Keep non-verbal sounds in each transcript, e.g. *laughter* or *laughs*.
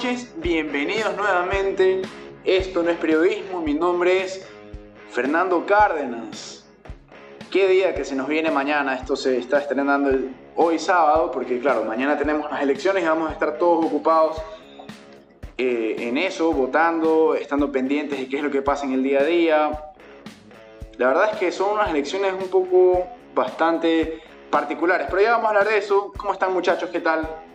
noches, bienvenidos nuevamente. Esto no es periodismo, mi nombre es Fernando Cárdenas. Qué día que se nos viene mañana, esto se está estrenando hoy sábado, porque claro, mañana tenemos las elecciones y vamos a estar todos ocupados eh, en eso, votando, estando pendientes de qué es lo que pasa en el día a día. La verdad es que son unas elecciones un poco bastante particulares, pero ya vamos a hablar de eso. ¿Cómo están muchachos? ¿Qué tal?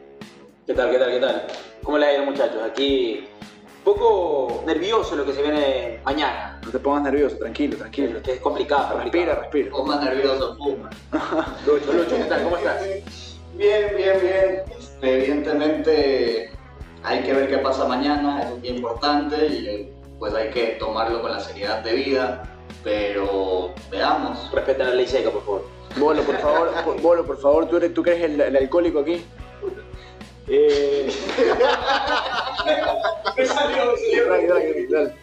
¿Qué tal, qué tal, qué tal? ¿Cómo le ha ido, muchachos? Aquí un poco nervioso lo que se viene mañana. No te pongas nervioso, tranquilo, tranquilo. Que es complicado. Respira, respira. O más nervioso, Puma. *laughs* Lucho, Lucho, ¿qué tal? ¿Cómo estás? Bien, bien, bien. Este, evidentemente hay que ver qué pasa mañana, es un día importante y pues hay que tomarlo con la seriedad debida, pero veamos. Respeta la ley seca, por favor. Bolo, por favor, *laughs* Bolo, por favor, ¿tú, eres, tú que eres el, el alcohólico aquí? Eh... Dale, dale, dale.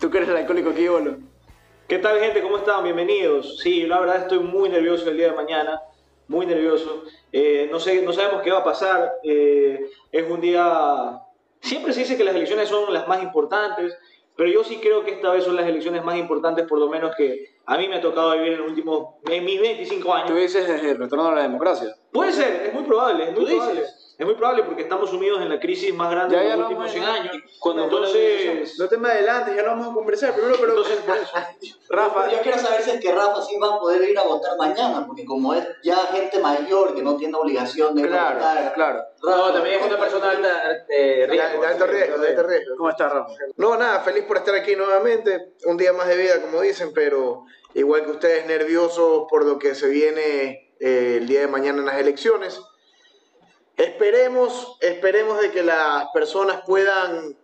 ¿Tú que eres el alcohólico aquí, Bolo? ¿Qué tal gente? ¿Cómo están? Bienvenidos. Sí, la verdad estoy muy nervioso el día de mañana, muy nervioso. Eh, no, sé, no sabemos qué va a pasar. Eh, es un día... Siempre se dice que las elecciones son las más importantes, pero yo sí creo que esta vez son las elecciones más importantes, por lo menos que a mí me ha tocado vivir en, los últimos, en mis 25 Tú años. dices desde el retorno a la democracia. Puede ser, es muy probable, es muy ¿Tú probable. dices? Es muy probable porque estamos sumidos en la crisis más grande Ya, de los últimos bueno, 100 años. cuando- Entonces, No te me adelantes, ya lo vamos a conversar. Primero, pero... entonces *laughs* por eso. Rafa, yo quiero saber si es que Rafa sí va a poder ir a votar mañana, porque como es ya gente mayor que no tiene obligación de ir a claro, votar. claro. No, también es una persona alta eh, De, riesgo. de alto riesgo, de alto riesgo. ¿Cómo estás, Rafa? No, nada, feliz por estar aquí nuevamente. Un día más de vida, como dicen, pero igual que ustedes, nerviosos por lo que se viene eh, el día de mañana en las elecciones. Esperemos, esperemos de que las personas puedan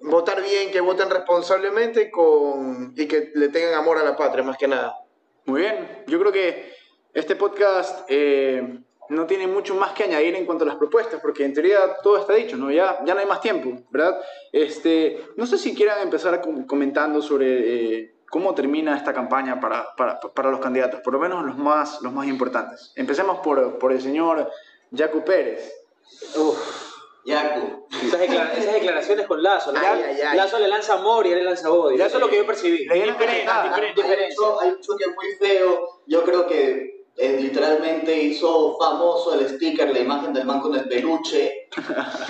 votar bien, que voten responsablemente con, y que le tengan amor a la patria, más que nada. Muy bien, yo creo que este podcast eh, no tiene mucho más que añadir en cuanto a las propuestas, porque en teoría todo está dicho, ¿no? Ya, ya no hay más tiempo, ¿verdad? Este, no sé si quieran empezar com- comentando sobre eh, cómo termina esta campaña para, para, para los candidatos, por lo menos los más, los más importantes. Empecemos por, por el señor Jaco Pérez. Yaku. Esas, declara- esas declaraciones con Lazo. ¿no? Ay, ay, ay. Lazo le lanza amor y él le lanza odio. Eso es lo que yo percibí. Le hay un choque muy feo. Yo creo que eh, literalmente hizo famoso el sticker, la imagen del man con el peluche.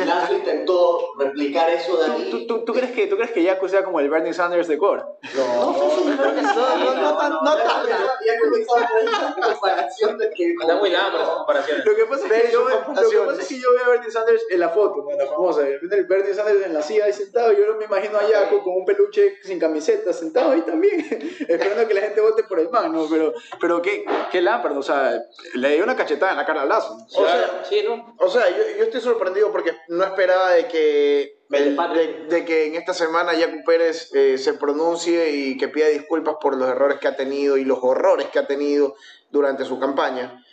Lazo intentó replicar eso de ¿Tú, ahí. tú, tú, tú crees que, ¿Tú crees que Jaco sea como el Bernie Sanders de Core? No No, no, no a esa comparación de que. Está muy lámpara esas comparaciones. Lo que pasa es que, yo veo, a Bernie Sanders en la foto, ¿no? la famosa. El Bernie Sanders en la silla ahí sentado. Yo no me imagino a Jaco con un peluche sin camiseta sentado ahí también, esperando que la gente vote por el man, ¿no? Pero, pero qué, qué lámpara, o sea, le dio una cachetada en la cara al lazo. ¿no? O sea, sí, ¿no? O sea, yo, yo estoy sorprendido porque no esperaba de que, El de, de que en esta semana Yacu Pérez eh, se pronuncie y que pida disculpas por los errores que ha tenido y los horrores que ha tenido durante su campaña.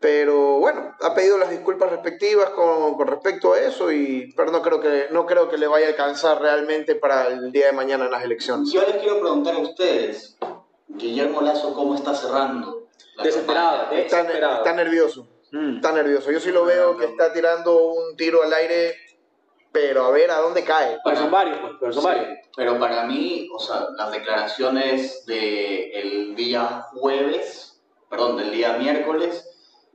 Pero bueno, ha pedido las disculpas respectivas con, con respecto a eso, y, pero no creo, que, no creo que le vaya a alcanzar realmente para el día de mañana en las elecciones. Yo les quiero preguntar a ustedes, Guillermo Lazo, ¿cómo está cerrando? Desesperado. campaña? Está, Desesperado. está nervioso. Mm. Está nervioso. Yo sí lo veo que está tirando un tiro al aire, pero a ver a dónde cae. Pero son varios, pues. Pero son Sí, varios. pero para mí, o sea, las declaraciones del día jueves, perdón, del día miércoles,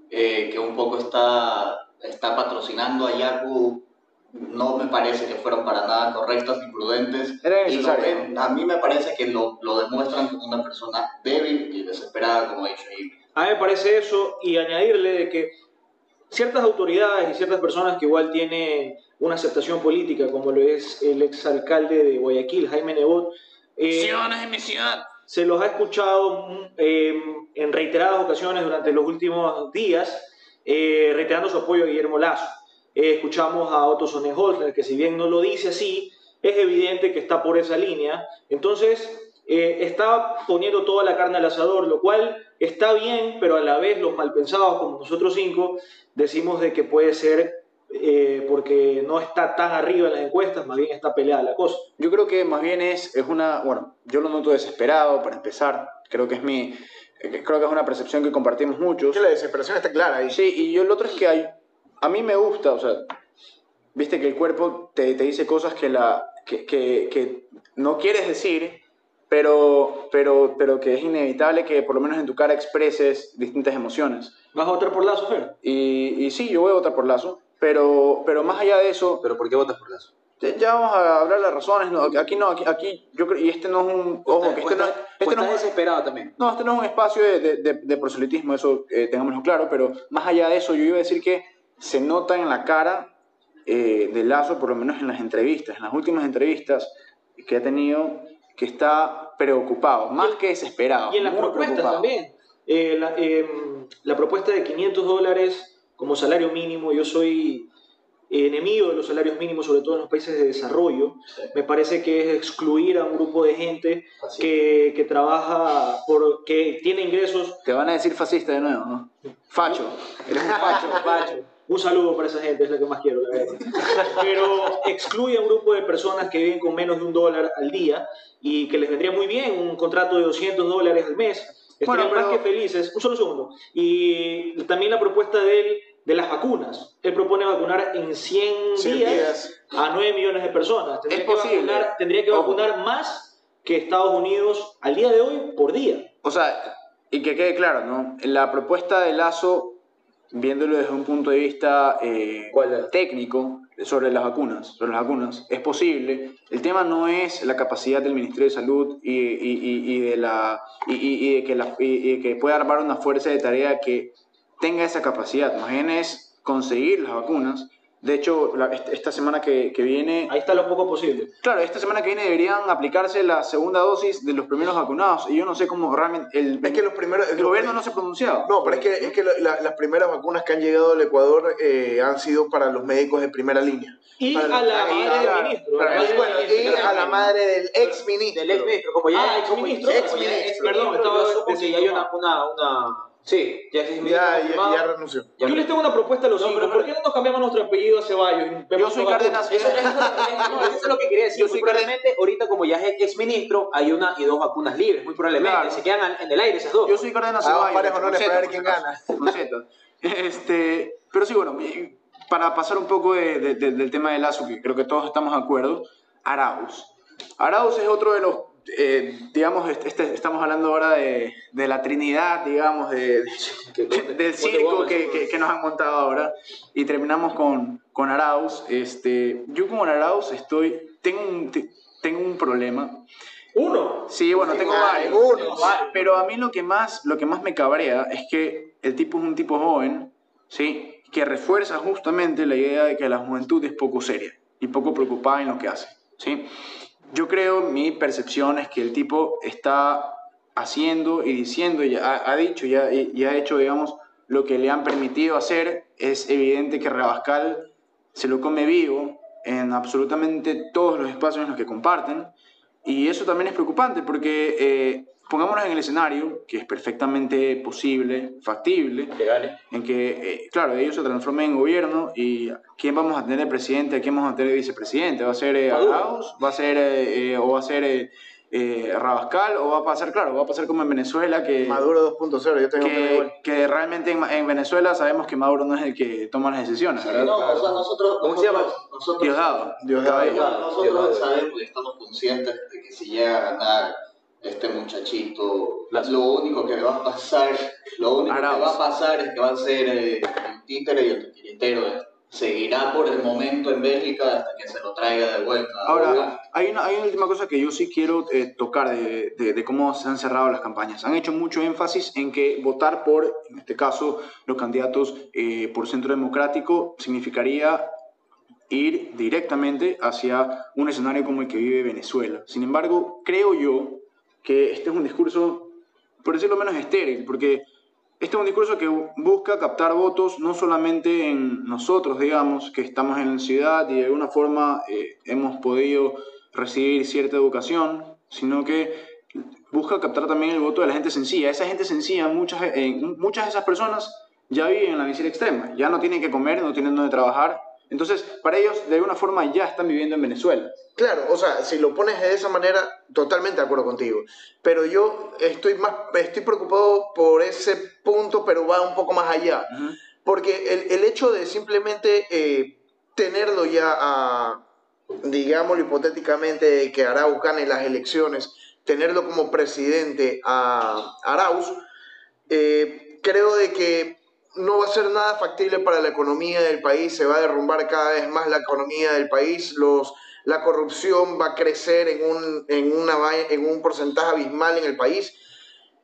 eh, que un poco está, está patrocinando a Yaku, no me parece que fueron para nada correctas ni prudentes. Y ven- a mí me parece que lo, lo demuestran como una persona débil y desesperada, como he dicho. Y A mí me parece eso y añadirle de que ciertas autoridades y ciertas personas que igual tienen una aceptación política, como lo es el exalcalde de Guayaquil, Jaime Nebot, eh, en mi ciudad. se los ha escuchado eh, en reiteradas ocasiones durante los últimos días, eh, reiterando su apoyo a Guillermo Lazo. Eh, escuchamos a Otto Sonnenholzer, que si bien no lo dice así, es evidente que está por esa línea. Entonces, eh, está poniendo toda la carne al asador, lo cual está bien, pero a la vez los malpensados, como nosotros cinco, decimos de que puede ser eh, porque no está tan arriba en las encuestas, más bien está peleada la cosa. Yo creo que más bien es, es una, bueno, yo lo noto desesperado para empezar, creo que es mi, creo que es una percepción que compartimos muchos. Que la desesperación está clara ahí. Sí, y yo lo otro es que hay, a mí me gusta, o sea, viste que el cuerpo te, te dice cosas que, la, que, que, que no quieres decir, pero, pero, pero que es inevitable que por lo menos en tu cara expreses distintas emociones. ¿Vas a votar por Lazo, Fer? Y, y sí, yo voy a votar por Lazo, pero, pero más allá de eso, ¿Pero por qué votas por Lazo? ya- ya vamos a hablar las razones. no, aquí no, aquí, aquí yo creo, y este no es un, ojo, que este no, Pues este no es un- desesperado también. no, este no es un espacio de, de, de- de proselitismo, eso eh, tengámoslo claro, pero más allá de eso, yo iba a decir que se nota en la cara eh, de Lazo, por lo menos en las entrevistas, en las últimas entrevistas que ha tenido, que está preocupado, más que desesperado. Y en las propuestas preocupado. también. Eh, la, eh, la propuesta de 500 dólares como salario mínimo, yo soy enemigo de los salarios mínimos, sobre todo en los países de desarrollo. Me parece que es excluir a un grupo de gente que, que trabaja, por, que tiene ingresos. Te van a decir fascista de nuevo, ¿no? Facho. Eres un facho. Pacho. Un saludo para esa gente, es la que más quiero, la verdad. *laughs* Pero excluye a un grupo de personas que viven con menos de un dólar al día y que les vendría muy bien un contrato de 200 dólares al mes. Bueno, Estarían más que felices. Un solo segundo. Y también la propuesta de él de las vacunas. Él propone vacunar en 100, 100 días, días. a 9 millones de personas. Tendría Es que posible. Vacunar, tendría que Ojo. vacunar más que Estados Unidos al día de hoy por día. O sea, y que quede claro, ¿no? La propuesta de Lazo, viéndolo desde un punto de vista eh, técnico sobre las vacunas, sobre las vacunas, es posible. El tema no es la capacidad del Ministerio de Salud y, y- y- de, la, y, de que la- y- y de que pueda armar una fuerza de tarea que tenga esa capacidad. Más bien es conseguir las vacunas. De hecho, la- est- esta semana que, que viene Ahí está lo poco posible. Claro, esta semana que viene deberían aplicarse la segunda dosis de los primeros vacunados. Y yo no sé cómo realmente. El, Es que los primeros. el gobierno no se ha pronunciado. No, pero es que, es que la- la- las primeras vacunas que han llegado al Ecuador eh, han sido para los médicos de primera línea. Y Para- a la y- madre del ministro. claro, a la madre y bueno, del y ministro. a la madre del ex ministro. Del ex ministro, como ya Ah, como ya es Exministro. Perdón, estaba porque hay una, una, una... Sí, ya es ministro Ya, ya, ya renunció. Ya- Yo les tengo una propuesta a los No, cinco. pero- ¿Por qué no nos cambiamos nuestro apellido a Ceballos? Yo soy Cárdenas. Eso, eso, eso, no, eso es lo que quería decir. *laughs* Yo Muy soy probablemente, ahorita como ya es ex ministro, hay una y dos vacunas libres. Muy probablemente Claro. se quedan en el aire esas dos. Yo soy Cárdenas Hagamos Ceballos. pares con honores para ver quién Z. Este, pero sí, bueno, para pasar un poco de- de- de- del tema de Lazo, que creo que todos estamos de acuerdo, Arauz. Arauz es otro de los, eh, digamos, este, este- estamos hablando ahora de, de la Trinidad, digamos, de, del circo que, que- que nos han montado ahora y terminamos con, con Arauz. Este, yo con Arauz estoy, tengo un, te- tengo un problema. Uno. Sí, bueno, tengo Ah, varios. uno. Varios. Pero a mí lo que, más, lo que más me cabrea es que el tipo es un tipo joven, ¿sí? Que refuerza justamente la idea de que la juventud es poco seria y poco preocupada en lo que hace, ¿sí? Yo creo, mi percepción es que el tipo está haciendo y diciendo, y ha, ha dicho y, y ha hecho, digamos, lo que le han permitido hacer. Es evidente que Rabascal se lo come vivo en absolutamente todos los espacios en los que comparten. Y eso también es preocupante porque eh, pongámonos en el escenario, que es perfectamente posible, factible, Que gane. en que, eh, claro, ellos se transformen en gobierno y ¿quién vamos a tener de presidente? ¿A quién vamos a tener de vicepresidente? ¿Va a ser eh. Arauz? ¿Va a ser, eh, eh, o va a ser eh, Rabascal? ¿O va a pasar, claro, va a pasar como en Venezuela que... Maduro 2.0, yo tengo que que, que realmente en, en Venezuela sabemos que Maduro no es el que toma las decisiones, ¿verdad? No, o sea, nosotros, ¿Cómo se llama? nosotros, nosotros, Diosdado. Diosdado. Cabello. nosotros sabemos y estamos conscientes de que si llega a ganar este muchachito, lo único que va a pasar, lo único Arauz. que va a pasar es que va a ser eh, el títere y el titiritero. Seguirá por el momento en Bélgica hasta que se lo traiga de vuelta. Ahora, hay una, hay una última cosa que yo sí quiero eh, tocar de, de- de cómo se han cerrado las campañas. Han hecho mucho énfasis en que votar por, en este caso, los candidatos eh, por Centro Democrático significaría ir directamente hacia un escenario como el que vive Venezuela. Sin embargo, creo yo que este es un discurso, por decirlo menos, estéril, porque este es un discurso que busca captar votos no solamente en nosotros, digamos, que estamos en la ciudad y de alguna forma eh, hemos podido recibir cierta educación, sino que busca captar también el voto de la gente sencilla. Esa gente sencilla, muchas, eh, muchas de esas personas ya viven en la miseria extrema, ya no tienen que comer, no tienen donde trabajar. Entonces, para ellos, de alguna forma, ya están viviendo en Venezuela. Claro, o sea, si lo pones de esa manera, totalmente de acuerdo contigo. Pero yo estoy más, estoy preocupado por ese punto, pero va un poco más allá. Porque el, el hecho de simplemente eh, tenerlo ya a, digámoslo hipotéticamente, que Arauz gane las elecciones, tenerlo como presidente a Arauz, eh, creo de que no va a ser nada factible para la economía del país, se va a derrumbar cada vez más la economía del país, los, la corrupción va a crecer en un, en una, en un porcentaje abismal en el país.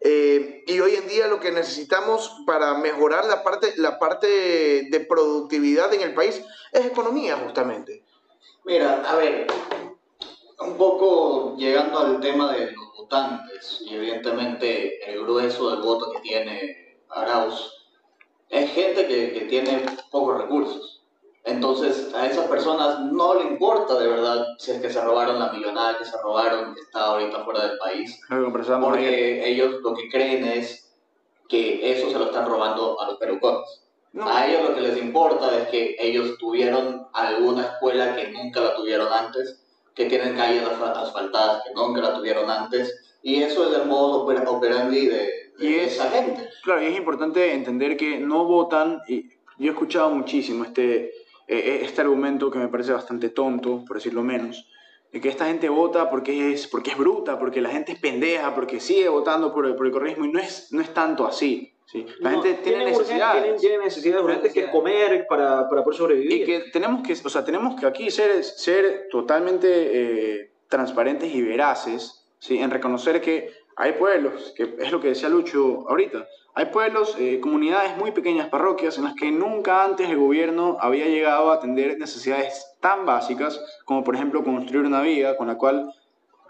Eh, y hoy en día lo que necesitamos para mejorar la parte, la parte de productividad en el país es economía, justamente. Mira, a ver, un poco llegando al tema de los votantes, y evidentemente el grueso del voto que tiene Arauz, es gente que, que tiene pocos recursos. Entonces, a esas personas no le importa de verdad si es que se robaron la millonada que se robaron, que está ahorita fuera del país. Porque ellos lo que creen es que eso se lo están robando a los perucones. A ellos lo que les importa es que ellos tuvieron alguna escuela que nunca la tuvieron antes, que tienen calles asfaltadas que nunca la tuvieron antes, y eso es el modo operandi de, de esa gente. Claro, y es importante entender que no votan, y yo he escuchado muchísimo este, eh, este argumento que me parece bastante tonto, por decirlo menos, de que esta gente vota porque es, porque es bruta, porque la gente es pendeja, porque sigue votando por el, por el correísmo, y no es, no es tanto así. Sí. La gente tiene necesidades. Tiene, necesidades urgentes que comer para, para, poder sobrevivir. Y que tenemos que, o sea, tenemos que aquí ser, ser totalmente eh, transparentes y veraces ¿sí? en reconocer que hay pueblos, que es lo que decía Lucho ahorita, hay pueblos, eh, comunidades muy pequeñas, parroquias, en las que nunca antes el gobierno había llegado a atender necesidades tan básicas como por ejemplo construir una vía con la cual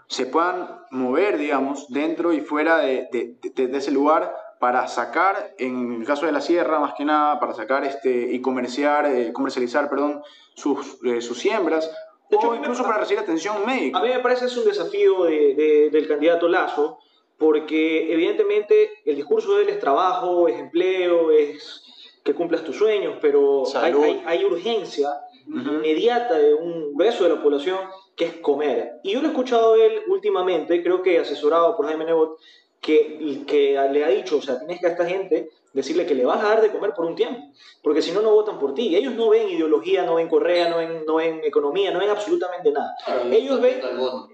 se puedan mover, digamos, dentro y fuera de, de, de ese lugar para sacar, en el caso de la sierra más que nada, para sacar este, y comerciar, eh, comercializar perdón, sus, eh, sus siembras, de hecho, o incluso para recibir atención médica. A mí me parece es un desafío de, del candidato Lazo, porque evidentemente el discurso de él es trabajo, es empleo, es que cumplas tus sueños, pero hay, hay, hay, urgencia inmediata de un grueso de la población que es comer. Y yo lo he escuchado a él últimamente, creo que asesorado por Jaime Nebot, que, que le ha dicho, o sea, tienes que a esta gente decirle que le vas a dar de comer por un tiempo, porque si no, no votan por ti. Ellos no ven ideología, no ven Correa, no ven, no ven economía, no ven absolutamente nada. Ellos ven,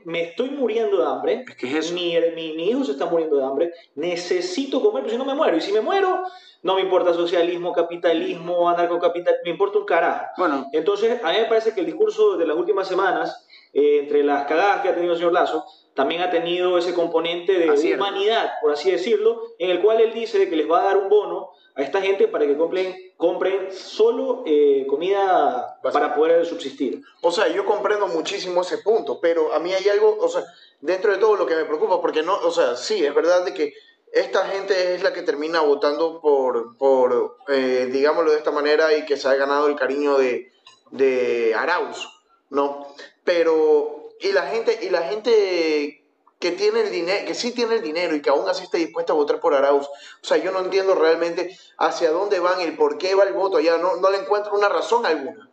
me estoy muriendo de hambre, Mi, mi, hijo se está muriendo de hambre, necesito comer, porque si no me muero. Y si me muero, no me importa socialismo, capitalismo, anarcocapital, me importa un carajo. Bueno. Entonces, a mí me parece que el discurso de las últimas semanas, eh, entre las cagadas que ha tenido el señor Lazo, también ha tenido ese componente de humanidad, por así decirlo, en el cual él dice que les va a dar un bono a esta gente para que compren, compren solo eh, comida para poder subsistir. O sea, yo comprendo muchísimo ese punto, pero a mí hay algo, o sea, dentro de todo lo que me preocupa, porque no, o sea, sí, es verdad de que esta gente es la que termina votando por, por eh, digámoslo de esta manera, y que se ha ganado el cariño de, de Arauz, ¿no? Pero y la gente, y la gente que tiene el dinero, que sí tiene el dinero y que aún así está dispuesta a votar por Arauz. O sea, yo no entiendo realmente hacia dónde van y el por qué va el voto allá. No, no le encuentro una razón alguna.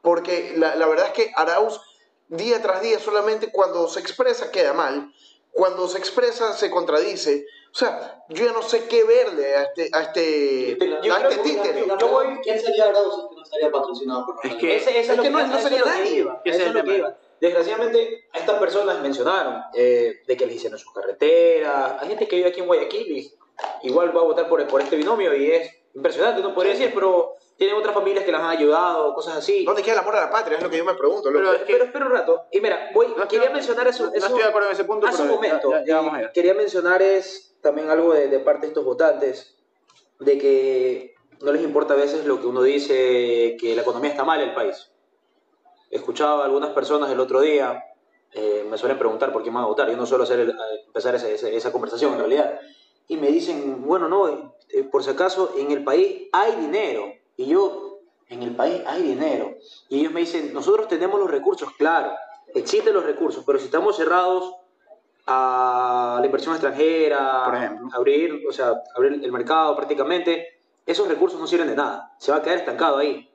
Porque la, la verdad es que Arauz, día tras día, solamente cuando se expresa queda mal. Cuando se expresa se contradice. O sea, yo ya no sé qué verle a este, a este, a este títere. ¿Quién sería Arauz si no estaría patrocinado por Es que, ese, es, que no, no sería nadie. Ese es lo que iba. Desgraciadamente, a estas personas mencionaron eh, de que les hicieron sus carreteras. Hay gente que vive aquí en Guayaquil y igual va a votar por, por este binomio y es impresionante, no podría decir, pero tienen otras familias que las han ayudado, cosas así. ¿Dónde queda el amor a la patria? Es lo que yo me pregunto. Pero, espera un rato. Y mira, voy, quería mencionar eso. No, estoy de acuerdo en ese punto. Hace un momento. Quería mencionar es también algo de, de parte de estos votantes, de que no les importa a veces lo que uno dice, que la economía está mal en el país escuchaba a algunas personas el otro día, eh, me suelen preguntar por qué me van a votar, yo no suelo hacer empezar esa, esa, conversación en realidad, y me dicen, bueno, no, eh, por si acaso en el país hay dinero, y yo, en el país hay dinero, y ellos me dicen, nosotros tenemos los recursos, claro, existen los recursos, pero si estamos cerrados a la inversión extranjera, por ejemplo. abrir, o sea, abrir el mercado prácticamente, esos recursos no sirven de nada, se va a quedar estancado ahí.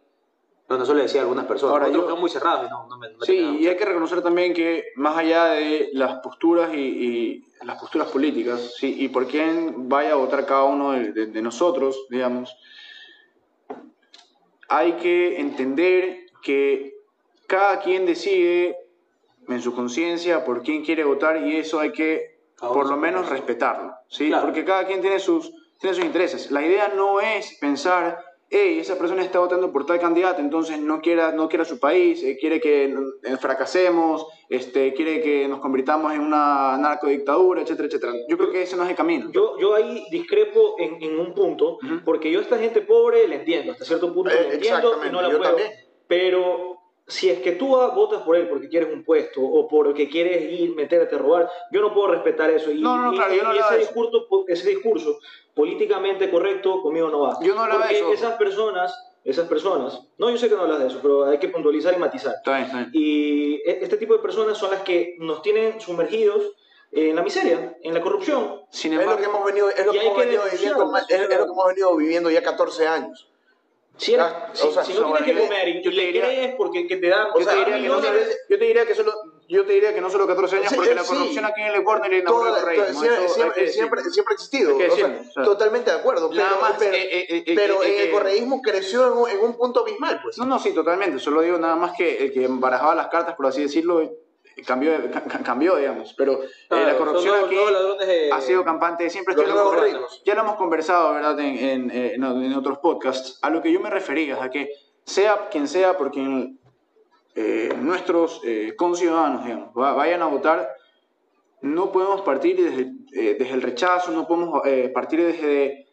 No, no suele decir algunas personas. Ahora, yo, muy cerrados no, no me, Sí, y hay que reconocer también que más allá de las posturas y, las posturas políticas, sí, y por quién vaya a votar cada uno de, nosotros, digamos, hay que entender que cada quien decide en su conciencia por quién quiere votar y eso hay que Cada por lo menos respetarlo, ¿sí? Claro. Porque cada quien tiene sus, tiene sus intereses. La idea no es pensar, hey, esa persona está votando por tal candidato, entonces no quiera, no quiera su país, eh, quiere que eh, fracasemos, este, quiere que nos convirtamos en una narcodictadura, etcétera, etcétera. Yo creo que ese no es el camino. Yo, yo ahí discrepo en, en un punto, Ujú. porque yo a esta gente pobre la entiendo, hasta cierto punto Eh, la entiendo y no la yo puedo. también. Pero si es que tú votas por él porque quieres un puesto o porque quieres ir, meterte a robar, yo no puedo respetar eso. Y, No, no, y- claro, yo no y ese, discurso, ese discurso políticamente correcto conmigo no va. Yo no porque eso. esas personas, esas personas, no, yo sé que no hablas de eso, pero hay que puntualizar y matizar. Está bien, está bien. Y e- este tipo de personas son las que nos tienen sumergidos en la miseria, en la corrupción. Sin Es lo embargo, que hemos venido, es lo Y que hemos venido viviendo, es lo que hemos venido viviendo ya 14 años. Si, eres- Ah, si- o sea, si no tienes que comer y yo y te le diría- crees porque que te dan yo, sea, te diría que no, yo te diría que solo yo te diría que no solo 14 años Sí, porque la corrupción aquí en el Ecuador inauguró Todo- el rey. siempre, siempre, siempre, siempre ha existido. O sea, o sea. totalmente de acuerdo. Nada pero más, pero, eh, eh, eh, pero eh, en el correísmo creció en un, en un punto abismal, pues. No, no, sí, totalmente. Solo digo nada más que el que embarajaba las cartas, por así decirlo, cambió, ca- ca- cambió digamos. Pero eh, la corrupción aquí ladrones ha sido campante siempre. los Esto ya, lo ricos. ya lo hemos conversado, ¿verdad? En, en, eh, en- en otros podcasts. A lo que yo me refería es a que sea quien sea, por quien eh, nuestros conciudadanos, digamos, va- vayan a votar, no podemos partir desde, desde el rechazo, no podemos partir desde,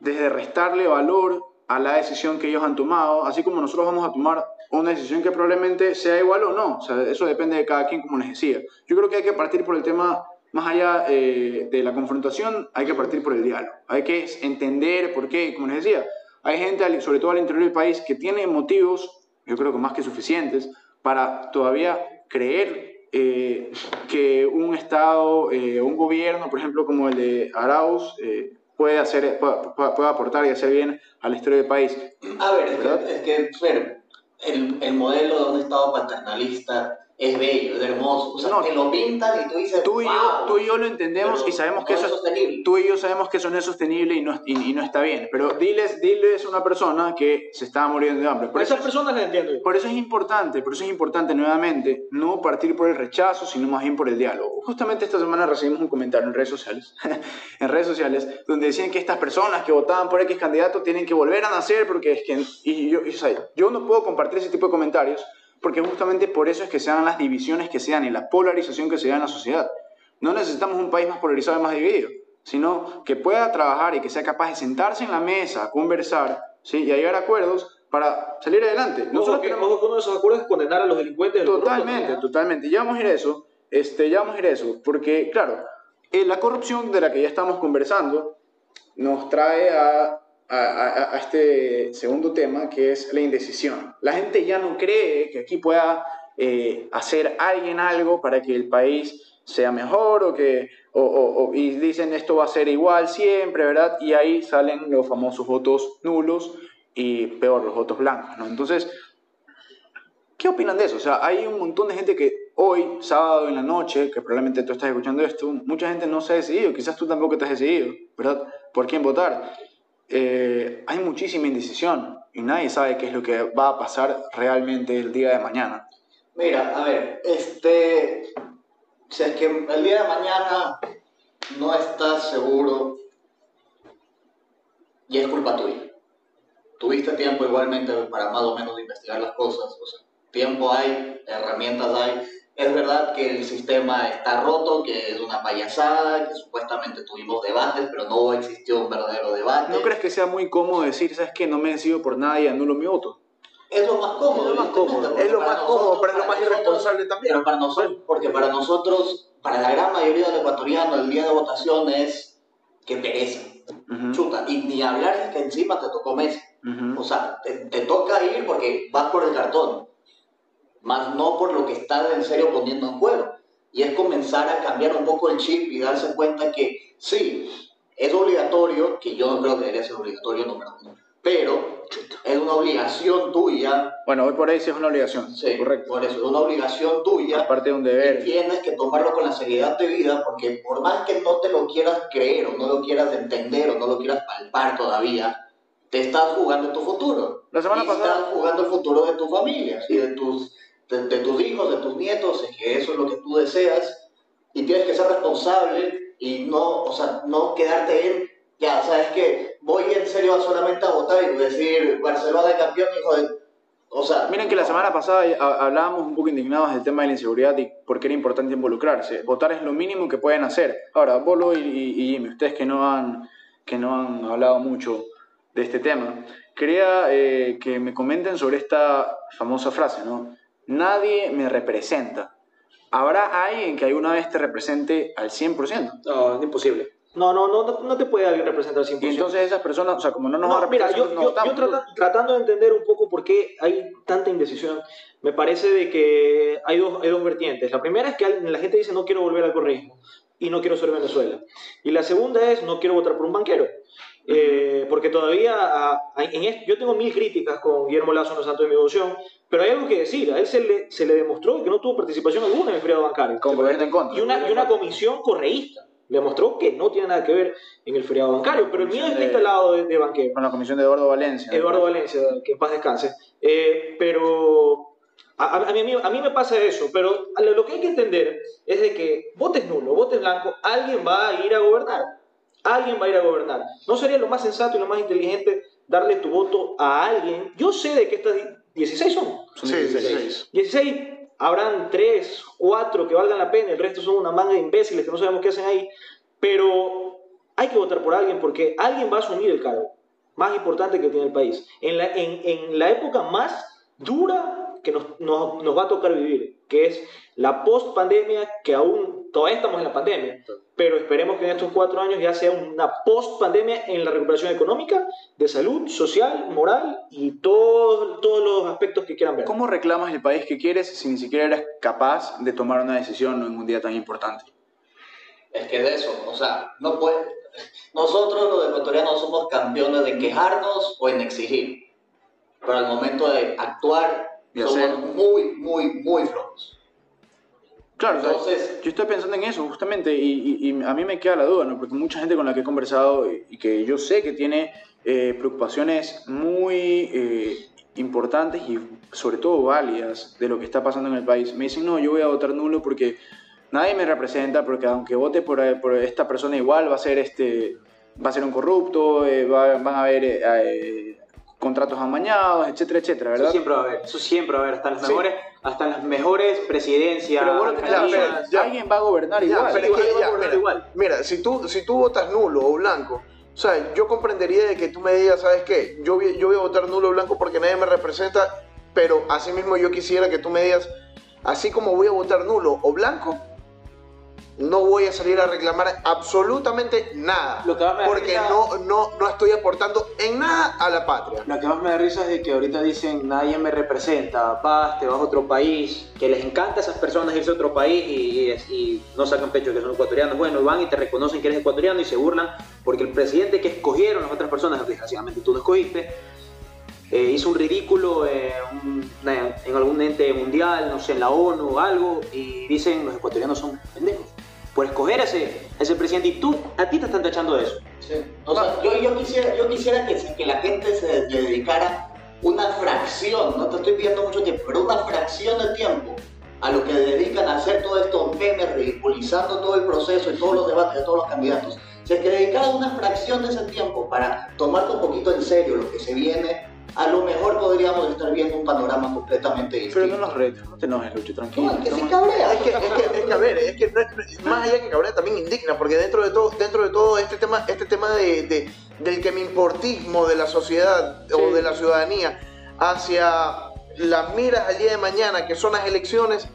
desde restarle valor a la decisión que ellos han tomado, así como nosotros vamos a tomar una decisión que probablemente sea igual o no. O sea, eso depende de cada quien, como les decía. Yo creo que hay que partir por el tema, más allá eh, de la confrontación, hay que partir por el diálogo. Hay que entender por qué, como les decía, hay gente, sobre todo al interior del país, que tiene motivos, yo creo que más que suficientes, para todavía creer eh, que un Estado, eh, un gobierno, por ejemplo, como el de Arauz, eh, puede, hacer, puede, puede- aportar y hacer bien a la historia del país. A ver, es ¿Verdad? que, es que el, el modelo de un Estado paternalista es bello, es hermoso. O sea, No. te lo pintan y tú dices, Tú y, yo, "Wow", tú y yo lo entendemos y sabemos no que es eso es sostenible. tú y yo sabemos que eso no es sostenible y no, y, y no está bien. Pero diles, diles a una persona que se está muriendo de hambre. Por Por eso, esas personas las entiendo yo. por eso es importante, por eso es importante nuevamente no partir por el rechazo, sino más bien por el diálogo. Justamente esta semana recibimos un comentario en redes sociales, *laughs* en redes sociales, donde decían que estas personas que votaban por X candidato tienen que volver a nacer porque es que y yo, y, o sea, yo no puedo compartir ese tipo de comentarios porque justamente por eso es que se dan las divisiones que se dan y la polarización que se da en la sociedad. No necesitamos un país más polarizado y más dividido, sino que pueda trabajar y que sea capaz de sentarse en la mesa, conversar ¿sí? y a llegar a acuerdos para salir adelante. Nosotros que que uno de esos acuerdos es condenar a los delincuentes del Totalmente, corrupto, totalmente. Ya vamos a ir a eso. Este, ya vamos a ir a eso. Porque, claro, eh, la corrupción de la que ya estamos conversando nos trae a, a- a- a este segundo tema, que es la indecisión. La gente ya no cree que aquí pueda eh, hacer alguien algo para que el país sea mejor o que o, o- o- y dicen esto va a ser igual siempre, ¿verdad? Y ahí salen los famosos votos nulos y peor, los votos blancos, ¿no? Entonces, ¿Qué opinan de eso? O sea, hay un montón de gente que hoy, sábado en la noche, que probablemente tú estás escuchando esto, mucha gente no se ha decidido, quizás tú tampoco te has decidido, ¿verdad? ¿Por quién votar? Eh, hay muchísima indecisión y nadie sabe qué es lo que va a pasar realmente el día de mañana. Mira, a ver, este, si es que el día de mañana no estás seguro, y es culpa tuya. Tuviste tiempo igualmente para más o menos investigar las cosas, o sea, tiempo hay, herramientas hay. Es verdad que el sistema está roto, que es una payasada, que supuestamente tuvimos debates, pero no existió un verdadero debate. ¿No crees que sea muy cómodo decir, sabes que no me decido por nada y anulo mi voto? Es lo más cómodo. Es lo más cómodo. Es lo para más cómodo, pero es lo más irresponsable también. Pero para nosotros, porque para nosotros, para la gran mayoría del ecuatoriano, el día de votación es que pereza, chuta. Y ni hablar es que encima te tocó mes. ujú. O sea, te, te toca ir porque vas por el cartón, más no por lo que estás en serio poniendo en juego. Y es comenzar a cambiar un poco el chip y darse cuenta que sí, es obligatorio, que yo no creo que debería ser obligatorio, uno, pero es una obligación tuya, Bueno, hoy por ahí sí es una obligación, sí, correcto. por eso, es una obligación tuya Aparte de un y deber. tienes que tomarlo con la seriedad de vida porque por más que no te lo quieras creer o no lo quieras entender o no lo quieras palpar todavía, te estás jugando tu futuro. La semana y pasada- estás jugando el futuro de tu familia y de tus, de, de tus hijos, de tus nietos, es que eso es lo que tú deseas y tienes que ser responsable y no, o sea, no quedarte en, ya, sabes que voy en serio solamente a votar y decir Barcelona campeón, hijo de... O sea, Miren que la semana pasada hablábamos un poco indignados del tema de la inseguridad y por qué era importante involucrarse. Votar es lo mínimo que pueden hacer. Ahora, Bolo y, y- y Jimmy, ustedes que no, han, que no han hablado mucho de este tema, quería eh, que me comenten sobre esta famosa frase, ¿no? Nadie me representa. ¿Habrá alguien que alguna vez te represente al 100%? No, es imposible. No, no, no, no, no te puede alguien representar al 100%. Y entonces esas personas, o sea, como no nos No, van a mira, representar, yo, no yo- yo trata- tratando de entender un poco por qué hay tanta indecisión, me parece de que hay dos, hay dos vertientes. La primera es que la gente dice no quiero volver al correísmo y no quiero ser Venezuela. Y la segunda es no quiero votar por un banquero. Eh, porque todavía ah, hay- en yo tengo mil críticas con Guillermo Lazo en los Santos de mi devoción, pero hay algo que decir. A él se le, se le demostró que no tuvo participación alguna en el feriado bancario. Con gobierno en contra. Y una, y una comisión correísta le mostró que no tiene nada que ver en el feriado bancario, pero el mío está instalado de, de banquero. Con la comisión de Eduardo Valencia. Eduardo Valencia, que en paz descanse. Eh, pero a, a- a mí, a, mí, a me pasa eso, pero a lo que hay que entender es de que votes nulo, votes blanco, alguien va a ir a gobernar. Alguien va a ir a gobernar. ¿No sería lo más sensato y lo más inteligente darle tu voto a alguien? Yo sé de que estas 16 son. Son Sí, 16. 16. 16, habrán 3, 4 que valgan la pena, el resto son una manga de imbéciles que no sabemos qué hacen ahí, pero hay que votar por alguien porque alguien va a asumir el cargo más importante que tiene el país. En la, en, en la época más dura que nos, nos, nos va a tocar vivir, que es la post-pandemia, que aún todavía estamos en la pandemia, pero esperemos que en estos cuatro años ya sea una post-pandemia en la recuperación económica, de salud, social, moral y todo- todos los aspectos que quieran ver. ¿Cómo reclamas el país que quieres si ni siquiera eres capaz de tomar una decisión en un día tan importante? Es que de eso, o sea, no puede. Nosotros los ecuatorianos somos campeones de quejarnos o en exigir. Pero al momento de actuar, somos muy, muy, muy flojos. Claro, Entonces- yo estoy pensando en eso justamente y, y- y a mí me queda la duda, ¿no? Porque mucha gente con la que he conversado y, y que yo sé que tiene eh, preocupaciones muy eh, importantes y sobre todo válidas de lo que está pasando en el país, me dicen, no, yo voy a votar nulo porque nadie me representa, porque aunque vote por, eh, por esta persona igual va a ser, este, va a ser un corrupto, eh, va- van a haber eh, contratos amañados, etcétera, etcétera, Eso ¿verdad? siempre va a haber, eso siempre va a haber, hasta las Sí. mejores, hasta las mejores presidencias. Pero bueno, Ya, pero- ya. alguien va a gobernar Ya, igual. pero es que igual, ya, igual, mira, igual. mira, si tú, si tú votas nulo o blanco, o sea, yo comprendería de que tú me digas, ¿sabes qué? Yo, voy- yo voy a votar nulo o blanco porque nadie me representa, pero asimismo yo quisiera que tú me digas, así como voy a votar nulo o blanco, no voy a salir a reclamar absolutamente nada, Lo que más me da porque risa- no, no, no estoy aportando en nada a la patria. Lo que más me da risa es de que ahorita dicen nadie me representa, vas, te vas a otro país, que les encanta a esas personas irse a otro país y, y- y no sacan pecho que son ecuatorianos. Bueno, van y te reconocen que eres ecuatoriano y se burlan porque el presidente que escogieron las otras personas, desgraciadamente tú no escogiste, eh, hizo un ridículo un- en algún ente mundial, no sé, en la ONU o algo, y dicen los ecuatorianos son pendejos por escoger a ese, ese presidente y tú, a ti te están tachando de eso. O sea, yo, yo quisiera, yo quisiera que, la gente se dedicara una fracción, no te estoy pidiendo mucho tiempo, pero una fracción de tiempo a lo que dedican a hacer todos estos memes, ridiculizando todo el proceso y todos los debates de todos los candidatos. Si es que dedicaran una fracción de ese tiempo para tomar un poquito en serio lo que se viene, a lo mejor podríamos estar viendo un panorama completamente distinto. Pero no nos retes, no te enojes, Lucho, tranquilo. No, es que se cabrea. Es que, es que, es que, a ver, es que no es- más allá que cabrea también indigna, porque dentro de todo, dentro de todo este tema, este tema de, de- del que me importismo de la sociedad o de la ciudadanía hacia las miras al día de mañana, que son las elecciones,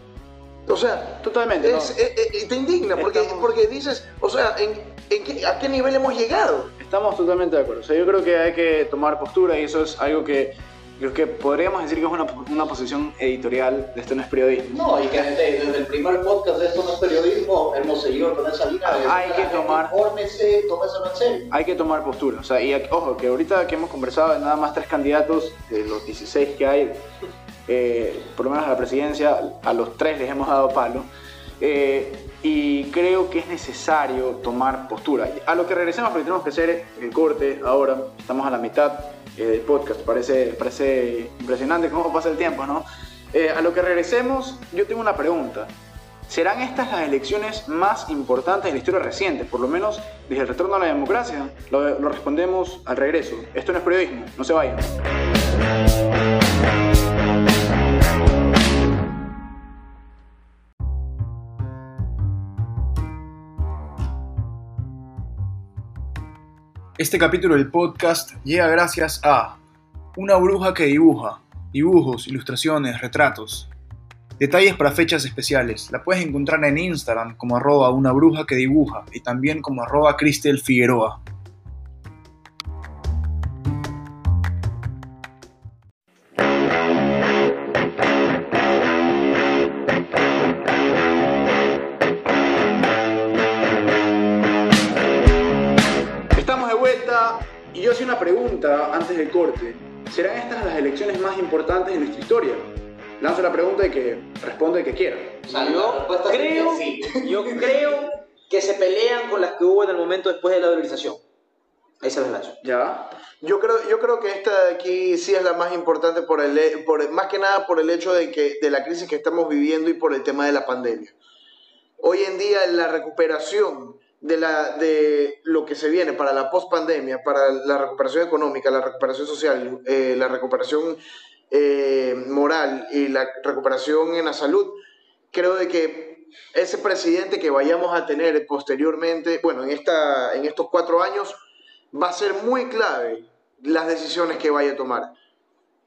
o sea, Totalmente. es- no. te indigna, porque, Estamos- porque dices, o sea, ¿en, en qué- ¿a qué nivel hemos llegado? Estamos totalmente de acuerdo. O sea, yo creo que hay que tomar postura y eso es algo que creo que podríamos decir que es una, una posición editorial de esto no es periodismo. No, y que desde, desde el primer podcast de Esto no es periodismo hemos seguido con esa línea de Hay que tomar- Infórmese, tómeselo en serio. Hay que tomar postura. O sea, y ojo, que ahorita que hemos conversado de nada más tres candidatos de los 16 que hay, eh, por lo menos a la presidencia, a los tres les hemos dado palo. Eh, y creo que es necesario tomar postura. A lo que regresemos, porque tenemos que hacer el corte ahora, estamos a la mitad. eh, del podcast. Parece, parece impresionante cómo pasa el tiempo, ¿no? Eh, a lo que regresemos, yo tengo una pregunta. ¿Serán estas las elecciones más importantes de la historia reciente, por lo menos desde el retorno a la democracia? Lo, lo respondemos al regreso. Esto no es periodismo, no se vayan. Este capítulo del podcast llega gracias a Una bruja que dibuja, dibujos, ilustraciones, retratos. Detalles para fechas especiales. La puedes encontrar en Instagram como arroba una bruja que dibuja y también como arroba Figueroa. Del corte. ¿Serán estas las elecciones más importantes de nuestra historia? Lanzo la pregunta y que responde el que quiera. Yo creo, sí. yo creo que se pelean con las que hubo en el momento después de la dolarización. Ahí se las lanzo. ¿Ya? Yo creo, yo creo que esta de aquí sí es la más importante por el, por, más que nada por el hecho de, que, de la crisis que estamos viviendo y por el tema de la pandemia. Hoy en día la recuperación de, la, de lo que se viene para la pospandemia, para la recuperación económica, la recuperación social, eh, la recuperación eh, moral y la recuperación en la salud, creo de que ese presidente que vayamos a tener posteriormente, bueno, en, esta, en estos cuatro años, va a ser muy clave las decisiones que vaya a tomar.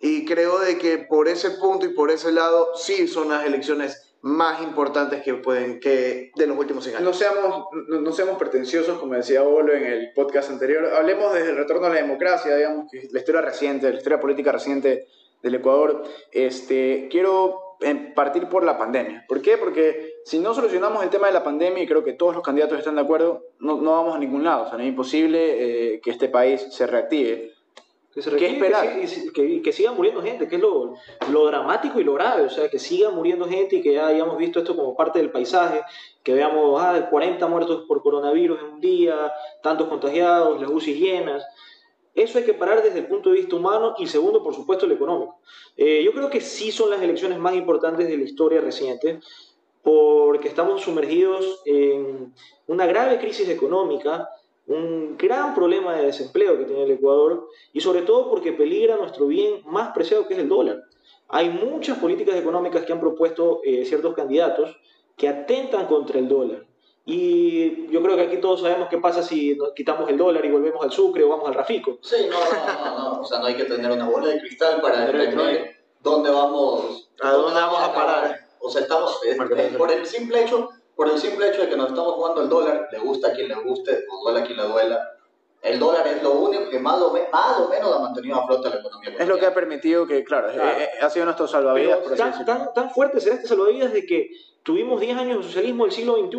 Y creo de que por ese punto y por ese lado sí son las elecciones más importantes que pueden que de los últimos 100 años. No seamos, no, no seamos pretenciosos, como decía Bolo en el podcast anterior. Hablemos desde el retorno a la democracia, digamos, que es la historia reciente, la historia política reciente del Ecuador. Este, quiero eh, partir por la pandemia. ¿Por qué? Porque si no solucionamos el tema de la pandemia, y creo que todos los candidatos están de acuerdo, no, no vamos a ningún lado. O sea, no es imposible eh, que este país se reactive. Que, se ¿Qué esperar? Que, que, que siga muriendo gente, que es lo, lo dramático y lo grave, o sea, que siga muriendo gente y que ya hayamos visto esto como parte del paisaje, que veamos ah, 40 muertos por coronavirus en un día, tantos contagiados, las UCI llenas. Eso hay que parar desde el punto de vista humano y segundo, por supuesto, el económico. Eh, yo creo que sí son las elecciones más importantes de la historia reciente porque estamos sumergidos en una grave crisis económica, un gran problema de desempleo que tiene el Ecuador y sobre todo porque peligra nuestro bien más preciado que es el dólar. Hay muchas políticas económicas que han propuesto eh, ciertos candidatos que atentan contra el dólar. Y yo creo que aquí todos sabemos qué pasa si nos quitamos el dólar y volvemos al sucre o vamos al rafico. Sí, no, no, no, no. O sea, no hay que tener una bola de cristal para entender dónde vamos, ¿A dónde vamos a parar? O sea, estamos, eh, eh, por el simple hecho, por el simple hecho de que nos estamos jugando el dólar, le gusta a quien le guste, o duela a quien le duela. El dólar es lo único que más o, me- más o menos ha mantenido a flote la economía. Es lo que ha permitido que, claro, eh, Claro. eh, ha sido nuestro salvavidas, Pero por tan, tan, tan fuerte será este salvavidas de que tuvimos 10 años de socialismo del siglo XXI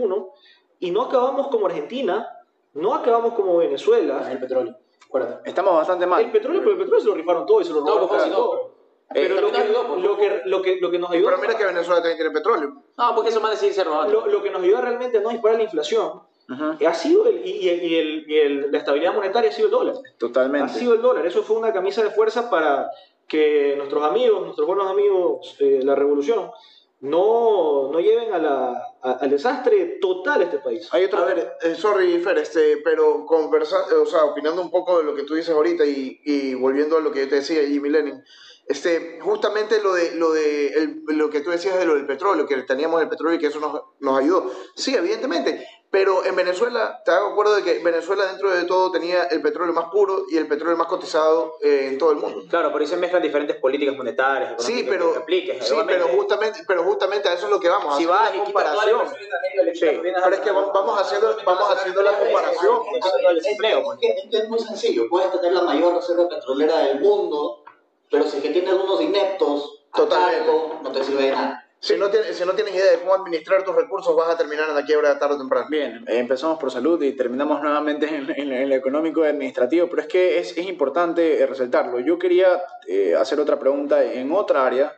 y no acabamos como Argentina, no acabamos como Venezuela. El petróleo, acuérdate. Estamos bastante mal. El petróleo, pero el petróleo se lo rifaron todo y se lo robaron pues, casi no, todo. Pero lo que, lo, que, lo, que, lo que nos ayudó Pero mira que Venezuela también tiene petróleo. No, porque eso más decir se lo, lo que nos ayuda realmente a no disparar la inflación Ujú, ha sido el, y, y el- y el- y el- la estabilidad monetaria ha sido el dólar. Ha Totalmente. sido el dólar. Eso fue una camisa de fuerza para que nuestros amigos, nuestros buenos amigos de la revolución, no, no lleven a la, a- al desastre total este país. Hay otro A ver, eh, sorry, Fer, este, pero conversando, o sea, opinando un poco de lo que tú dices ahorita y, y volviendo a lo que yo te decía, Jimmy Lenin, este, justamente lo de, lo de el- lo que tú decías de lo del petróleo, que teníamos el petróleo y que eso nos, nos ayudó. Sí, evidentemente, pero en Venezuela, te hago acuerdo de que Venezuela dentro de todo tenía el petróleo más puro y el petróleo más cotizado eh, en todo el mundo. Claro, por ahí se mezclan diferentes políticas monetarias, Sí, pero, que apliques. sí, pero justamente, pero justamente a eso es lo que vamos. a si hacer vas y quitas toda la comparación. Sí, pero es que vamos- vamos haciendo- vamos haciendo la comparación. Que es muy sencillo. Puedes tener la mayor reserva petrolera del mundo, pero si es que tienes unos ineptos, Totalmente. cargo, no te sirve de nada. Si no, tienes, si no tienes idea de cómo administrar tus recursos, vas a terminar en la quiebra tarde o temprano. Bien, empezamos por salud y terminamos nuevamente en, en- en lo económico y administrativo, pero es que es, es importante eh, resaltarlo. Yo quería eh, hacer otra pregunta en otra área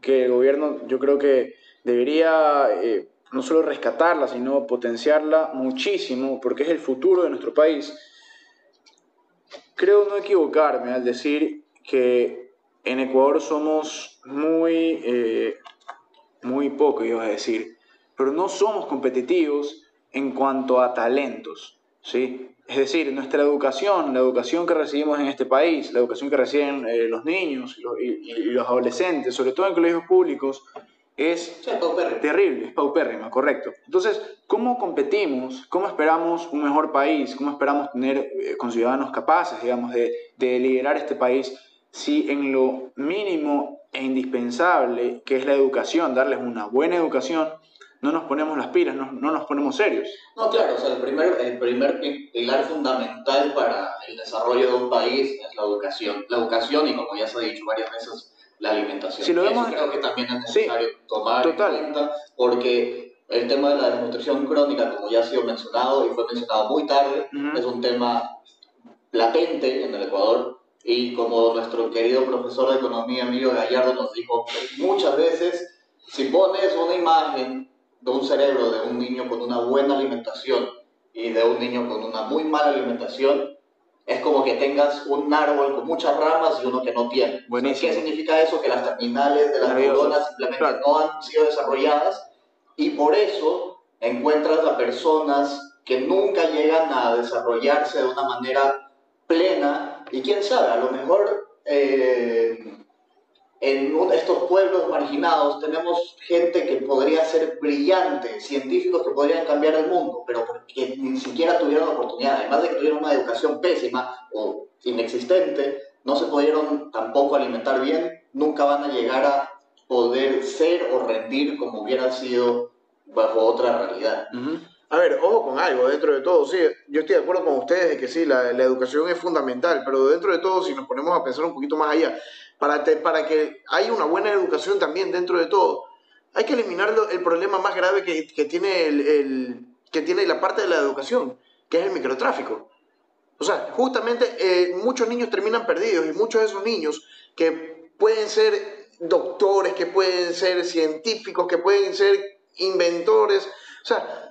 que el gobierno yo creo que debería eh, no solo rescatarla, sino potenciarla muchísimo, porque es el futuro de nuestro país. creo no equivocarme al decir que en Ecuador somos muy, eh, muy poco, iba a decir, pero no somos competitivos en cuanto a talentos, ¿sí? Es decir, nuestra educación, la educación que recibimos en este país, la educación que reciben eh, los niños y los, y- y los adolescentes, sobre todo en colegios públicos, es Sí, terrible, es paupérrima, correcto. Entonces, ¿cómo competimos? ¿Cómo esperamos un mejor país? ¿Cómo esperamos tener eh, con ciudadanos capaces, digamos, de, de liderar este país si en lo mínimo e indispensable, que es la educación, darles una buena educación, no nos ponemos las pilas, no, no nos ponemos serios? No, claro, o sea, el primer, el primer pi- pilar fundamental para el desarrollo de un país es la educación. La educación y, como ya se ha dicho varias veces, la alimentación. Si lo Y eso vemos- creo que también es Sí, necesario tomar total. en cuenta porque el tema de la desnutrición crónica, como ya ha sido mencionado y fue mencionado muy tarde, es un tema latente en el Ecuador y como nuestro querido profesor de economía Emilio Gallardo nos dijo muchas veces, si pones una imagen de un cerebro de un niño con una buena alimentación y de un niño con una muy mala alimentación, es como que tengas un árbol con muchas ramas y uno que no tiene. Buenísimo. ¿Qué significa eso? Que las terminales de las neuronas simplemente Claro. no han sido desarrolladas y por eso encuentras a personas que nunca llegan a desarrollarse de una manera plena y quién sabe, a lo mejor eh, en estos pueblos marginados tenemos gente que podría ser brillante, científicos que podrían cambiar el mundo, pero porque ni siquiera tuvieron la oportunidad, además de que tuvieron una educación pésima o inexistente, no se pudieron tampoco alimentar bien, nunca van a llegar a poder ser o rendir como hubiera sido bajo otra realidad. A ver, ojo con algo, dentro de todo, sí, yo estoy de acuerdo con ustedes de que sí, la, la educación es fundamental, pero dentro de todo, si nos ponemos a pensar un poquito más allá, para, te- para que haya una buena educación también dentro de todo, hay que eliminar el problema más grave que, que tiene el, el- que tiene la parte de la educación, que es el microtráfico. O sea, justamente eh, muchos niños terminan perdidos y muchos de esos niños que pueden ser doctores, que pueden ser científicos, que pueden ser inventores, o sea,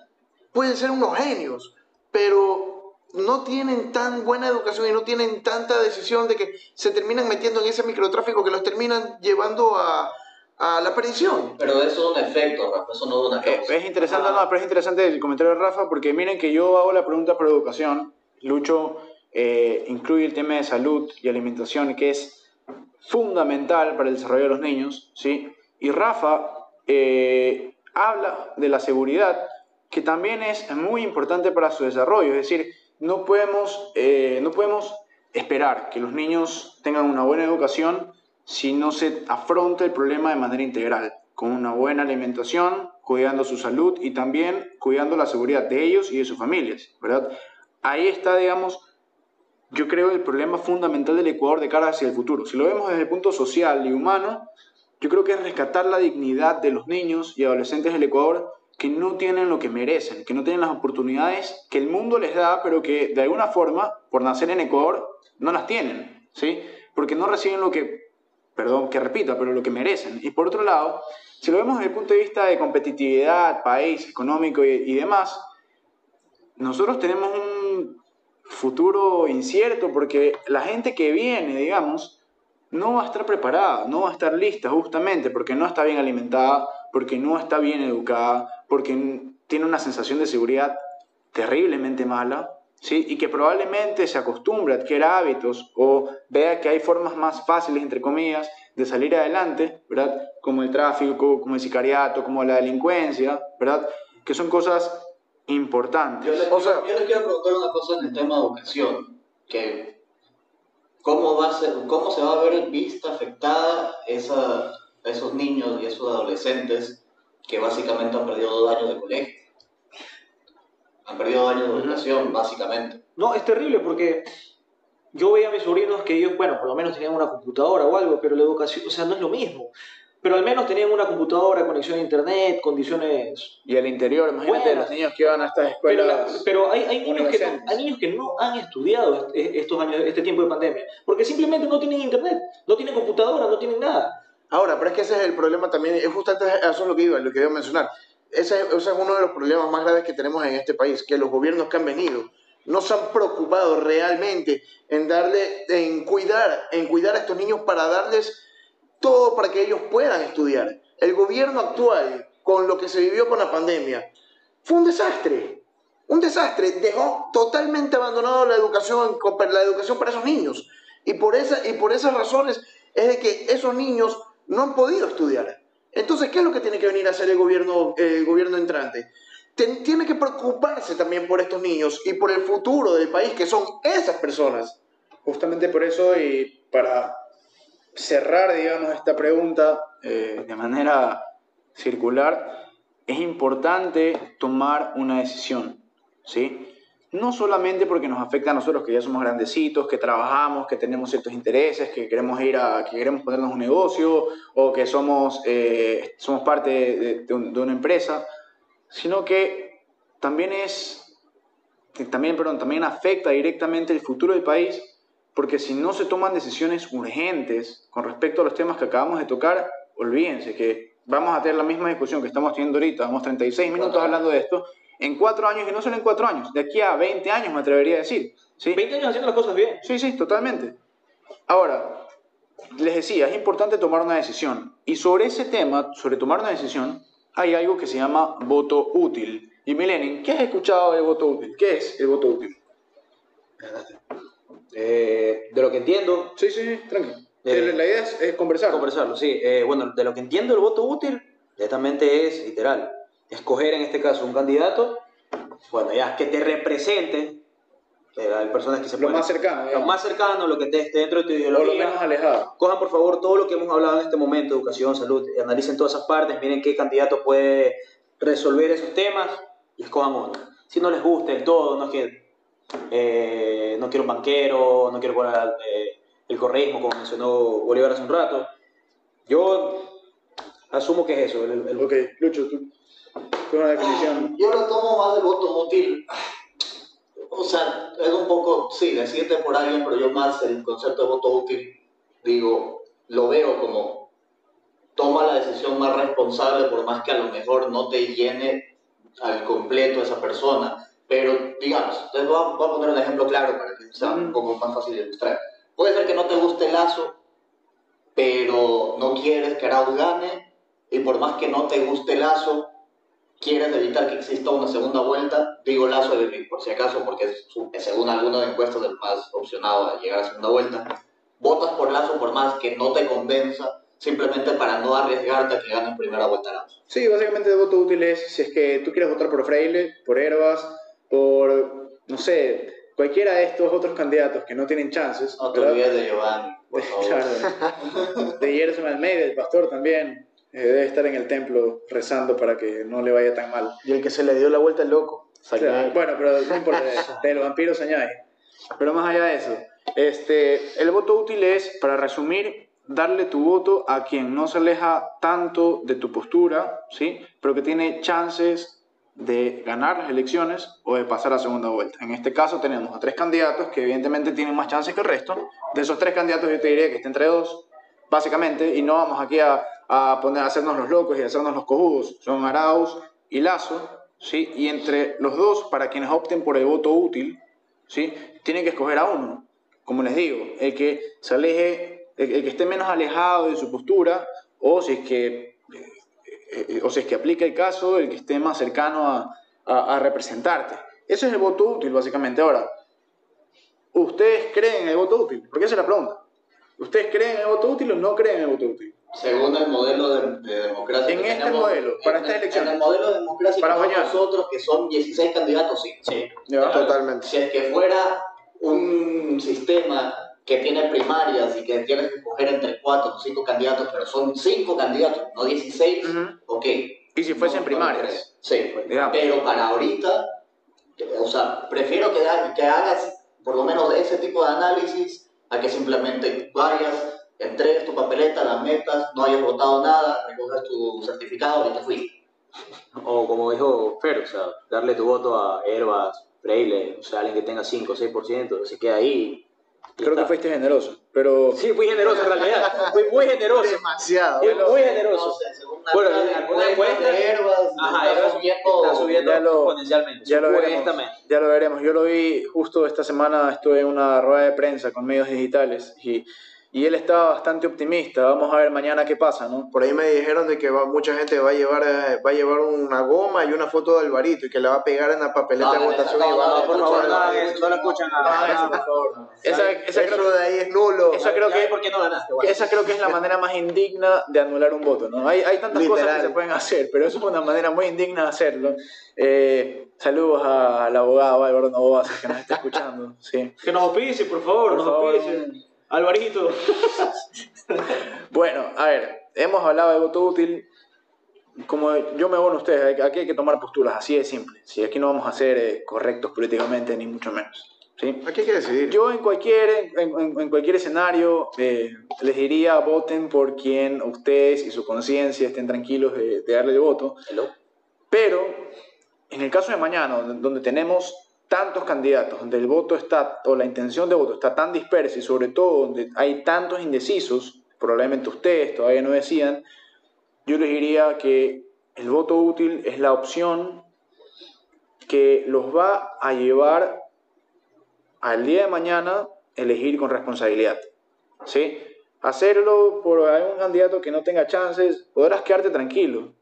pueden ser unos genios, pero no tienen tan buena educación y no tienen tanta decisión de que se terminan metiendo en ese microtráfico que los terminan llevando a, a la perdición. Pero eso es un efecto, Rafa, eso no es una Eh, causa. Es interesante, no, pero es interesante el comentario de Rafa, porque miren que yo hago la pregunta por educación. Lucho eh, incluye el tema de salud y alimentación, que es fundamental para el desarrollo de los niños, ¿sí? Y Rafa eh, habla de la seguridad, que también es muy importante para su desarrollo. Es decir, no podemos, eh, no podemos esperar que los niños tengan una buena educación si no se afronta el problema de manera integral, con una buena alimentación, cuidando su salud y también cuidando la seguridad de ellos y de sus familias, ¿verdad? Ahí está, digamos, yo creo el problema fundamental del Ecuador de cara hacia el futuro. Si lo vemos desde el punto social y humano, yo creo que es rescatar la dignidad de los niños y adolescentes del Ecuador que no tienen lo que merecen, que no tienen las oportunidades que el mundo les da, pero que de alguna forma, por nacer en Ecuador, no las tienen, ¿sí? Porque no reciben lo que, perdón que repita, pero lo que merecen. Y por otro lado, si lo vemos desde el punto de vista de competitividad, país, económico y, y demás, nosotros tenemos un futuro incierto porque la gente que viene, digamos, no va a estar preparada, no va a estar lista justamente porque no está bien alimentada, porque no está bien educada, porque tiene una sensación de seguridad terriblemente mala, ¿sí? Y que probablemente se acostumbre, adquiera hábitos o vea que hay formas más fáciles, entre comillas, de salir adelante, ¿verdad? Como el tráfico, como el sicariato, como la delincuencia, ¿verdad? Que son cosas importantes. Yo les, O sea- yo les quiero preguntar una cosa en el tema de educación, que cómo va a ser, cómo se va a ver vista afectada esa, esos niños y esos adolescentes que básicamente han perdido dos años de colegio. Han perdido dos años de educación, básicamente. No, es terrible porque yo veía a mis sobrinos que ellos, bueno, por lo menos tenían una computadora o algo, pero la educación, o sea, no es lo mismo. Pero al menos tenían una computadora, conexión a internet, condiciones... Y el interior, imagínate Bueno. los niños que van a estas Pero, la- escuelas. pero hay, hay, niños que no, hay niños que no han estudiado est- estos años, este tiempo de pandemia, porque simplemente no tienen internet, no tienen computadora, no tienen nada. Ahora, pero es que ese es el problema también, es justamente eso es lo que iba, lo que iba a mencionar. Ese, ese es uno de los problemas más graves que tenemos en este país, que los gobiernos que han venido no se han preocupado realmente en darle, en cuidar, en cuidar a estos niños para darles todo para que ellos puedan estudiar. El gobierno actual, con lo que se vivió con la pandemia, fue un desastre. Un desastre. Dejó totalmente abandonado la educación, la educación para esos niños. Y por, esa, y por esas razones es de que esos niños no han podido estudiar. Entonces, ¿qué es lo que tiene que venir a hacer el gobierno, el gobierno entrante? tiene que preocuparse también por estos niños y por el futuro del país, que son esas personas. Justamente por eso, y para cerrar, digamos, esta pregunta eh, de manera circular, es importante tomar una decisión, ¿sí? No solamente porque nos afecta a nosotros, que ya somos grandecitos, que trabajamos, que tenemos ciertos intereses, que queremos ir a, que queremos ponernos un negocio o que somos, eh, somos parte de, de una empresa, sino que también es, también, perdón, también afecta directamente el futuro del país, porque si no se toman decisiones urgentes con respecto a los temas que acabamos de tocar, olvídense que vamos a tener la misma discusión que estamos teniendo ahorita, vamos 36 minutos hablando de esto, en cuatro años, y no solo en cuatro años, de aquí a 20 años me atrevería a decir. ¿sí? 20 años haciendo las cosas bien. Sí, sí, totalmente. Ahora, les decía, es importante tomar una decisión. Y sobre ese tema, sobre tomar una decisión, hay algo que se llama voto útil. Y Milenin, ¿qué has escuchado del voto útil? ¿Qué es el voto útil? Eh, de lo que entiendo. Sí, sí, sí, tranquilo. Eh, la idea es, conversar. Conversarlo, sí. Eh, bueno, de lo que entiendo, el voto útil directamente es literal. Escoger en este caso un candidato, bueno, ya que te represente hay personas que se Lo más cercano. Lo más cercano, lo que esté dentro de tu ideología. O lo menos alejado. Cojan por favor todo lo que hemos hablado en este momento, educación, salud, analicen todas esas partes, miren qué candidato puede resolver esos temas y escojan uno. Si no les gusta el todo, no es que eh, no quiero un banquero, no quiero poner eh, el correísmo, como mencionó Bolívar hace un rato. Yo asumo que es eso. El, Ok, Lucho, tú, tú una definición. Yo lo tomo más del voto útil o sea, es un poco, sí, decirte por alguien, pero yo más el concepto de voto útil, digo, lo veo como toma la decisión más responsable, por más que a lo mejor no te llene al completo esa persona. Pero, digamos, voy a, voy a poner un ejemplo claro para que sea un poco más fácil de ilustrar. Puede ser que no te guste el lazo, pero no quieres que Arauz gane, y por más que no te guste lazo, quieres evitar que exista una segunda vuelta, digo Lazo de por si acaso, porque es, según algunos encuestas el más opcionado a llegar a segunda vuelta, votas por Lazo por más que no te convenza, simplemente para no arriesgarte a que gane en primera vuelta Lazo. Sí, básicamente el voto útil es si es que tú quieres votar por Freile, por Herbas, por, no sé, cualquiera de estos otros candidatos que no tienen chances. No te olvides de Giovanni, por *laughs* favor. claro. De Gerson Almeida, el pastor también. Eh, debe estar en el templo rezando para que no le vaya tan mal. Y el que se le dio la vuelta es loco. bueno, pero no importa, de, los vampiros añade. Pero más allá de eso, este, el voto útil es, para resumir, darle tu voto a quien no se aleja tanto de tu postura, ¿sí? pero que tiene chances de ganar las elecciones o de pasar a segunda vuelta. En este caso tenemos a tres candidatos que evidentemente tienen más chances que el resto. De esos tres candidatos yo te diría que está entre dos, básicamente, y no vamos aquí a a, poner, a hacernos los locos y a hacernos los cojudos. Son Arauz y Lazo, ¿sí? Y entre los dos, para quienes opten por el voto útil, ¿sí? Tienen que escoger a uno. Como les digo, el que se aleje, el, que esté menos alejado de su postura, o si es que, eh, eh, o si es que aplica el caso, el que esté más cercano a, a, representarte. Ese es el voto útil, básicamente. Ahora, ¿ustedes creen en el voto útil? Porque esa es la pregunta. ¿Ustedes creen en el voto útil o no creen en el voto útil? Según el modelo de, democracia. En este modelo, para esta elección. En el modelo de democracia para nosotros, que son 16 candidatos, sí. Sí, totalmente. Si es que fuera un sistema que tiene primarias y que tienes que escoger entre 4 o 5 candidatos, pero son 5 candidatos, no 16, ok. ¿Y si fuesen primarias? sí, pero para ahorita, o sea, prefiero que, que hagas por lo menos ese tipo de análisis a que simplemente vayas entregues tu papeleta, las metas, no hayas votado nada, recoges tu certificado y te fuiste. O como dijo Fer, o sea, darle tu voto a Herbas, Freile, o sea, alguien que tenga 5 o 6%, se queda ahí Creo que fuiste generoso, pero Sí, fui generoso en realidad. Fui muy generoso. Demasiado. Fui muy No generoso. sé, según la Bueno, de alguna encuesta- de Herbas, Ajá, está Herbas subiendo, Está subiendo Ya lo- exponencialmente. ya lo veremos. Ya lo veremos. Yo lo vi justo esta semana, estuve en una rueda de prensa con medios digitales y, y él estaba bastante optimista. Vamos a ver mañana qué pasa, ¿no? Por ahí me dijeron de que va- mucha gente va a llevar eh, va a llevar una goma y una foto de Alvarito y que la va a pegar en la papeleta No, de votación no, por favor, no eso. lo escuchan nada. Esa, esa creo, Eso de ahí es nulo. Esa creo que- ¿Por qué no ganaste? Bueno. esa creo que es la manera más indigna de anular un voto, ¿no? Hay, hay tantas cosas que se pueden hacer, pero eso es una manera muy indigna de hacerlo. Eh, saludos al abogado Álvaro Novoa, que nos está escuchando. Sí. Que nos auspicie, por favor, Por nos favor. Alvarito. *laughs* Bueno, a ver, hemos hablado de voto útil. Como yo me abono a ustedes, aquí hay que tomar posturas, así de simple. Si aquí no vamos a ser eh, correctos políticamente, ni mucho menos. ¿sí? Aquí hay que decidir. Yo en cualquier, en, en- en cualquier escenario eh, les diría voten por quien ustedes y su conciencia estén tranquilos de, de darle el voto. Hello. Pero en el caso de mañana, donde tenemos tantos candidatos, donde el voto está, o la intención de voto está tan dispersa y sobre todo donde hay tantos indecisos, probablemente ustedes todavía no decían, yo les diría que el voto útil es la opción que los va a llevar al día de mañana elegir con responsabilidad. ¿Sí? Hacerlo por algún candidato que no tenga chances, podrás quedarte tranquilo,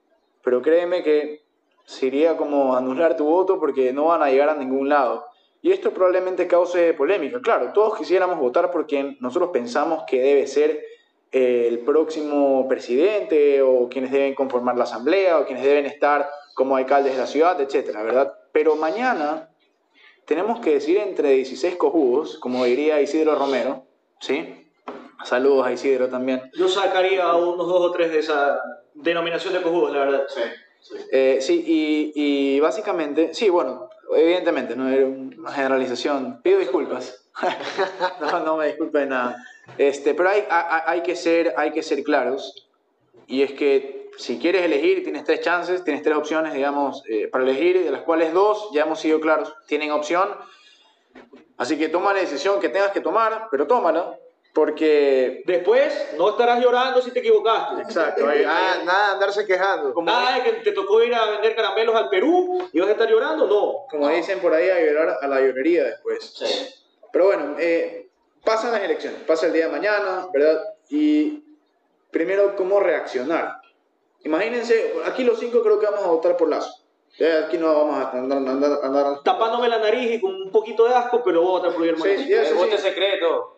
pero créeme que sería como anular tu voto porque no van a llegar a ningún lado. Y esto probablemente cause polémica. Claro, todos quisiéramos votar por quien nosotros pensamos que debe ser eh, el próximo presidente o quienes deben conformar la asamblea o quienes deben estar como alcaldes de la ciudad, etcétera, ¿verdad? Pero mañana tenemos que decir entre 16 cojudos, como diría Isidro Romero, ¿sí? Saludos a Isidro también. Yo sacaría unos dos o tres de esa denominación de cojudos, la verdad. Sí, sí. Eh, sí, y, y básicamente, sí, bueno, evidentemente, no era una generalización. Pido disculpas. *laughs* no, no me disculpe de nada. Este, pero hay, hay, hay que ser, hay que ser claros. Y es que si quieres elegir, tienes tres chances, tienes tres opciones, digamos, eh, para elegir, de las cuales dos, ya hemos sido claros, tienen opción. Así que toma la decisión que tengas que tomar, pero tómala, porque... Después, no estarás llorando si te equivocaste. Exacto, Ah, nada de andarse quejando. como, Nada de que te tocó ir a vender caramelos al Perú y vas a estar llorando, no. como dicen por ahí, a llorar a la llorería después. Sí. Pero bueno, eh, pasan las elecciones, pasa el día de mañana, ¿verdad? Y primero, ¿cómo reaccionar? Imagínense, aquí los cinco creo que vamos a votar por Lazo. Ya aquí no vamos a andar... andar, andar- Tapándome la nariz y con un poquito de asco, pero voy a votar por Guillermo Sí, Lazo. sí, eso El voto sí. secreto.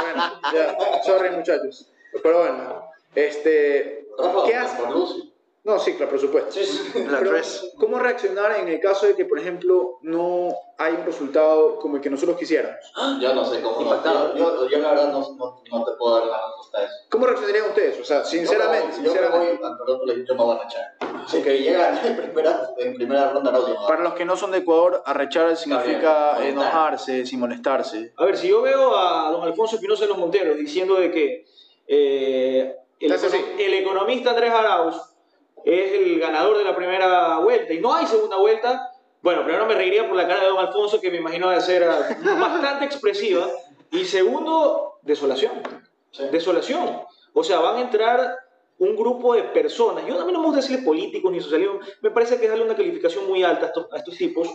Bueno, ya, sorry muchachos. Pero bueno, este... ¿Qué haces? No, sí, claro, por supuesto. La Pero, tres. ¿Cómo reaccionar en el caso de que, por ejemplo, no hay un resultado como el que nosotros quisiéramos? Yo no sé cómo. Impactado. Yo, yo, yo la verdad no, no, no te puedo dar la respuesta a eso. ¿Cómo reaccionarían ustedes? O sea, sinceramente, Yo voy- sinceramente. Yo me voy, ah, pero yo me voy a rechar. Si Ok. que llega *laughs* en primera, en primera ronda, no, Para los que no son de Ecuador, arrechar significa bien, enojarse, sin molestarse. A ver, si yo veo a don Alfonso Espinosa de los Monteros diciendo de que eh, el, el economista Andrés Arauz es el ganador de la primera vuelta y no hay segunda vuelta, bueno, primero me reiría por la cara de don Alfonso, que me imagino de ser ah, bastante expresiva, y segundo, desolación. Sí. Desolación. O sea, van a entrar un grupo de personas, yo a mí no me gusta decirle políticos ni socialismo, me parece que es darle una calificación muy alta a estos, a estos tipos,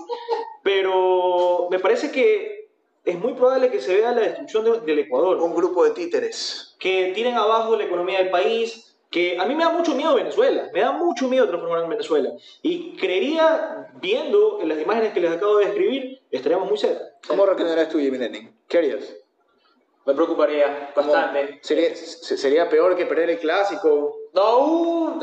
pero me parece que es muy probable que se vea la destrucción de- del Ecuador, Un grupo de títeres. que tiren abajo la economía del país, que a mí me da mucho miedo Venezuela, me da mucho miedo transformar en Venezuela, y creería, viendo las imágenes que les acabo de describir, estaríamos muy cerca. ¿Cómo reaccionarías tú, Jimmy Lenin? ¿Qué harías? Me preocuparía ¿Cómo- bastante. ¿Sería, se- ¿Sería peor que perder el clásico? No, uh,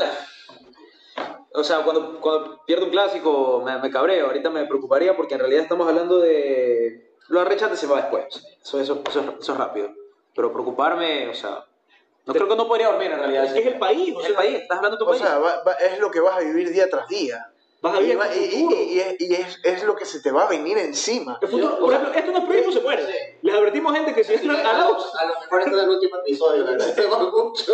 o sea, cuando, cuando pierdo un clásico me, me cabreo. Ahorita me preocuparía porque en realidad estamos hablando de... Lo arrechate se va después. Eso, eso, eso, es- eso es rápido. Pero preocuparme, o sea... No creo que no podría dormir en realidad. Es que es el país, o Es sea, el país, estás hablando de tu O país. sea, va- va- es lo que vas a vivir día tras día. vas a Y, vivir va- y- y- y es, y es- es lo que se te va a venir encima. El futuro, por sea, ejemplo, esto no es proyecto, se muere. Sí. Les advertimos gente que si entran a la A lo mejor este es el último episodio, le agradecemos *laughs* mucho.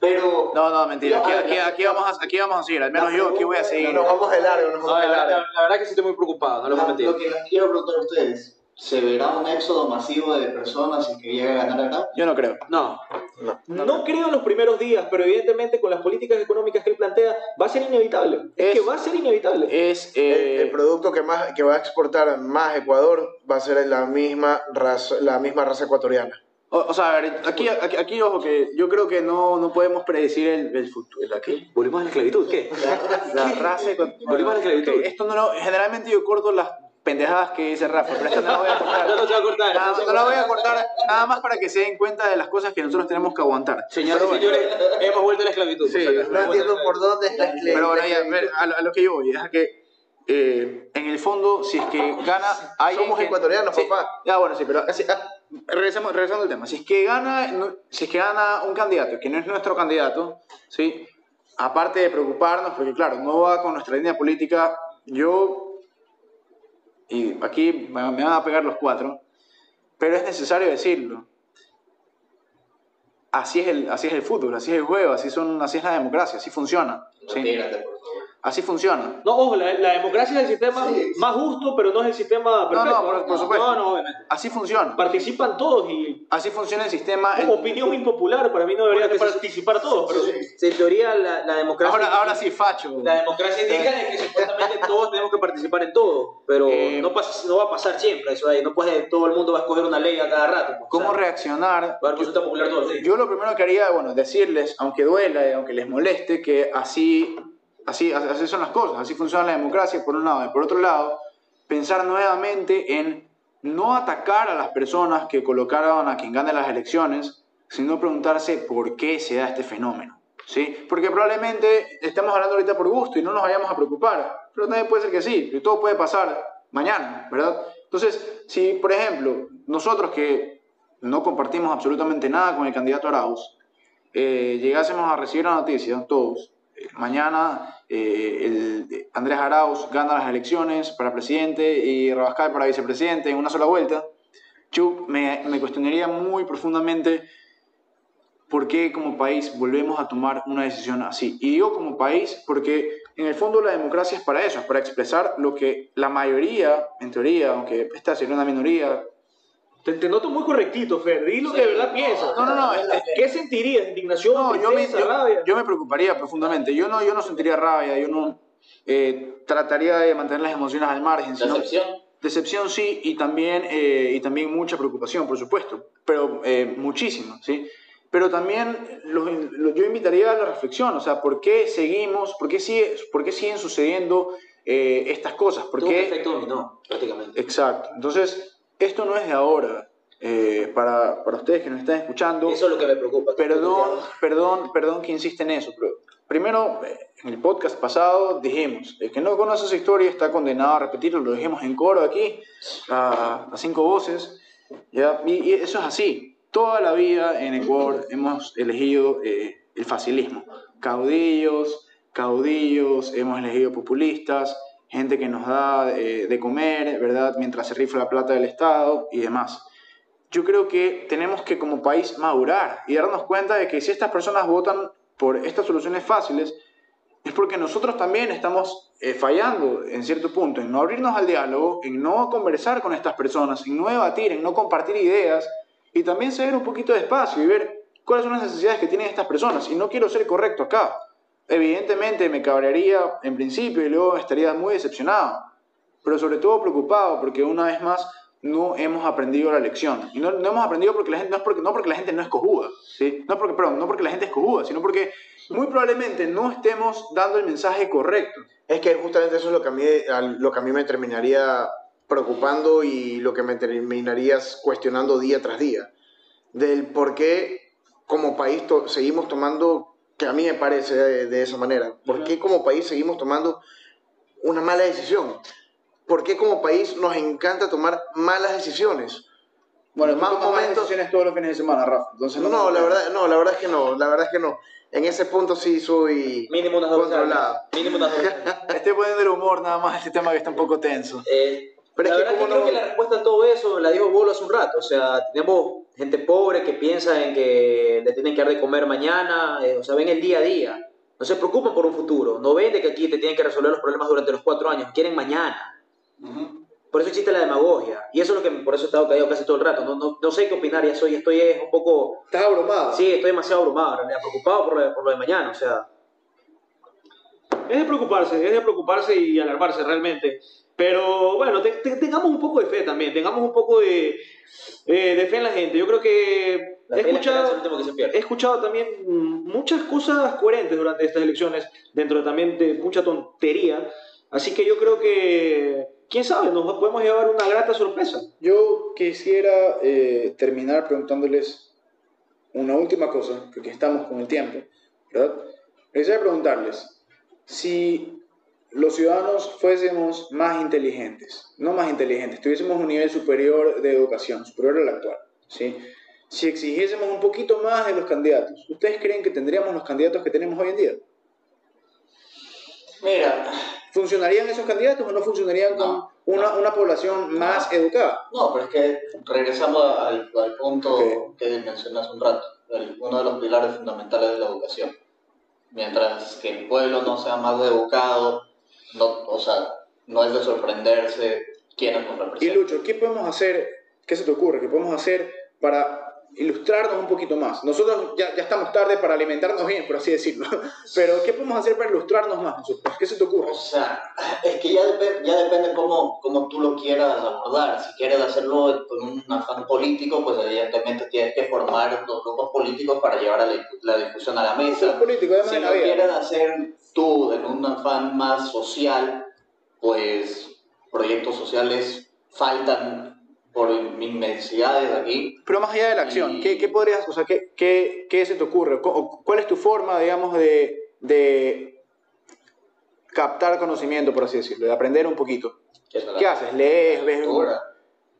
Pero. No, no, mentira. Aquí, aquí, aquí vamos, a, aquí vamos a seguir. Al menos yo aquí voy a seguir. Nos vamos de largo, nos No, vamos la, de la- largo. la verdad que sí estoy muy preocupado, no les voy a mentir. Lo que les quiero preguntar a ustedes: ¿Se verá un éxodo masivo de personas si que llega a ganar Arau? Yo no creo. No, No. no, creo en los primeros días, pero evidentemente con las políticas económicas que él plantea va a ser inevitable. Es, Es- que va a ser inevitable. Es. El, eh, el producto que más que va a exportar más Ecuador va a ser la misma raza, la misma raza ecuatoriana. o, o sea, a ver, aquí, aquí, aquí, ojo, que yo creo que no, no podemos predecir el, el futuro. ¿La qué? ¿Volvimos a la esclavitud? ¿Qué? La raza ecuatoriana. Volvimos a la esclavitud. Esto no lo. Generalmente yo corto las pendejadas que dice Rafa, pero esto no lo voy a cortar. *laughs* No, no se va a cortar. Nada, no no lo voy a cortar nada más para que se den cuenta de las cosas que nosotros tenemos que aguantar. Señores y hemos vuelto a la esclavitud. Sí. No entiendo por dónde está el Pero bueno, ya, a, ver, a, lo- a lo que yo voy, es que eh, en el fondo, si es que gana. alguien Somos ecuatorianos, Sí, papá. Ya, bueno, sí, pero así- ah, regresemos, regresando al tema. Si es que gana, si es que gana un candidato que no es nuestro candidato, ¿sí? aparte de preocuparnos, porque claro, no va con nuestra línea política, yo. Y aquí me van a pegar los cuatro, pero es necesario decirlo. Así es, el, así es el fútbol, así es el juego, así, son, así es la democracia, así funciona. ¿sí? Así funciona. No, ojo, la, la democracia es el sistema Sí. más justo, pero no es el sistema perfecto. no, por- por supuesto. No, no, obviamente. Así funciona. Participan todos y Así funciona el sistema. en- opinión impopular, para mí no debería se- participar todos. Pero En teoría, la, la democracia. Ahora, ahora sí, facho. La democracia indica de que supuestamente *laughs* todos tenemos que participar en todo, pero Eh, no, pasa, no va a pasar siempre eso ahí. No puede, todo el mundo va a escoger una ley a cada rato. pues, ¿Cómo sea, reaccionar? Va a haber consulta popular todos los días. Yo lo primero que haría, bueno, decirles, aunque duela y aunque les moleste, que así, así, así son las cosas, así funciona la democracia, por un lado. Y por otro lado, pensar nuevamente en no atacar a las personas que colocaron a quien gane las elecciones, sino preguntarse por qué se da este fenómeno. ¿Sí? Porque probablemente estemos hablando ahorita por gusto y no nos vayamos a preocupar, pero también puede ser que sí, que todo puede pasar mañana, ¿verdad? Entonces, si por ejemplo nosotros que no compartimos absolutamente nada con el candidato Arauz, eh, llegásemos a recibir la noticia, todos, mañana eh, el, Andrés Arauz gana las elecciones para presidente y Rabascal para vicepresidente en una sola vuelta, yo me, me cuestionaría muy profundamente por qué como país volvemos a tomar una decisión así. Y digo como país porque en el fondo la democracia es para eso, es para expresar lo que la mayoría, en teoría, aunque esta sería una minoría, Te, te noto muy correctito, Fer. Di lo que de verdad piensas. No, no, no, es- es- ¿Qué sentirías? ¿Indignación? No, yo me, tristeza, yo, rabia? yo me preocuparía profundamente. Yo no, yo no sentiría rabia, yo no eh, trataría de mantener las emociones al margen. Sino, Decepción. decepción sí, y también, eh, y también mucha preocupación, por supuesto, pero eh, muchísimo, ¿sí? Pero también los- yo invitaría a la reflexión, o sea, ¿por qué seguimos, por qué, sigue, por qué siguen sucediendo eh, estas cosas? ¿Por qué? efecto dominó, prácticamente. Exacto. Entonces, esto no es de ahora. eh, para, para ustedes que nos están escuchando, Eso es lo que me preocupa. Perdón, perdón, perdón que insiste en eso, pero primero, eh, en el podcast pasado dijimos, el que no conoce esa historia está condenado a repetirlo, lo dijimos en coro aquí, a, a cinco voces, ¿ya? Y, y eso es así. Toda la vida en Ecuador hemos elegido eh, el facilismo. Caudillos, caudillos, hemos elegido populistas, gente que nos da eh, de comer, ¿verdad? Mientras se rifla la plata del Estado y demás yo creo que tenemos que como país madurar y darnos cuenta de que si estas personas votan por estas soluciones fáciles, es porque nosotros también estamos eh, fallando en cierto punto, en no abrirnos al diálogo, en no conversar con estas personas, en no debatir, en no compartir ideas y también ceder un poquito de espacio y ver cuáles son las necesidades que tienen estas personas. Y no quiero ser correcto acá. Evidentemente me cabrearía en principio y luego estaría muy decepcionado, pero sobre todo preocupado porque una vez más no hemos aprendido la lección. Y no, no hemos aprendido porque la gente, no, es porque, no porque la gente no es cojuda, ¿sí? no, porque, perdón, no porque la gente es cojuda, sino porque muy probablemente no estemos dando el mensaje correcto. Es que justamente eso es lo que a mí, lo que a mí me terminaría preocupando y lo que me terminaría cuestionando día tras día. Del por qué como país to- seguimos tomando, que a mí me parece de, de esa manera, por qué como país seguimos tomando una mala decisión. ¿Por qué como país nos encanta tomar malas decisiones? Bueno, Más momentos decisiones todos los fines de semana, Rafa. Entonces, No, la verdad, no, la verdad es que no, la verdad es que no. En ese punto sí soy Mínimo unas dos controlado. Mínimo unas dos veces. *laughs* Estoy poniendo el humor nada más este tema que está un poco tenso. Eh, Pero la es que verdad que creo no- que la respuesta a todo eso la dijo Bolo hace un rato. O sea, tenemos gente pobre que piensa en que le tienen que dar de comer mañana. eh, o sea, ven el día a día. No se preocupan por un futuro. No ven de que aquí te tienen que resolver los problemas durante los cuatro años. Quieren mañana. por eso existe la demagogia. Y eso es lo que por eso he estado callado casi todo el rato. No, no, no sé qué opinar, ya soy, estoy un poco... ¿Estás abrumado? Sí, estoy demasiado abrumado, en realidad, preocupado por lo, de, por lo de mañana, o sea... Es de preocuparse, es de preocuparse y alarmarse realmente. Pero bueno, te- te- tengamos un poco de fe también, tengamos un poco de, eh, de fe en la gente. Yo creo que La he es escuchado, último que he escuchado también muchas cosas coherentes durante estas elecciones, dentro también de mucha tontería. Así que yo creo que, quién sabe, nos podemos llevar una grata sorpresa. Yo quisiera eh, terminar preguntándoles una última cosa, porque estamos con el tiempo, ¿verdad? Quisiera preguntarles si los ciudadanos fuésemos más inteligentes, no más inteligentes, tuviésemos un nivel superior de educación, superior al actual, ¿sí? Si exigiésemos un poquito más de los candidatos, ¿ustedes creen que tendríamos los candidatos que tenemos hoy en día? Mira, ¿Funcionarían esos candidatos o no funcionarían con No, una, no. una población más educada? no, pero es que regresando al, al punto Ok. que mencioné hace un rato, el- uno de los pilares fundamentales de la educación. Mientras que el pueblo no sea más educado, no, o sea, no es de sorprenderse quiénes nos Y representan. Lucho, ¿qué podemos hacer? ¿Qué se te ocurre? ¿Qué podemos hacer para ilustrarnos un poquito más? Nosotros ya, ya estamos tarde para alimentarnos bien, por así decirlo. *laughs* Pero ¿qué podemos hacer para ilustrarnos más nosotros? ¿Qué se te ocurre? O sea, *laughs* es que ya, depe- ya depende cómo, cómo tú lo quieras abordar. Si quieres hacerlo con un afán político, pues evidentemente tienes que formar los grupos políticos para llevar a la, la discusión a la mesa. político, Si lo quieres hacer tú en un afán más social, pues proyectos sociales faltan por inmensidades aquí. Pero más allá de la acción, Y- ¿qué, qué podrías, o sea, qué, qué, qué se te ocurre? ¿Cu- ¿Cuál es tu forma, digamos, de, de captar conocimiento, por así decirlo, de aprender un poquito? ¿Qué haces? ¿Lees? ¿Ves?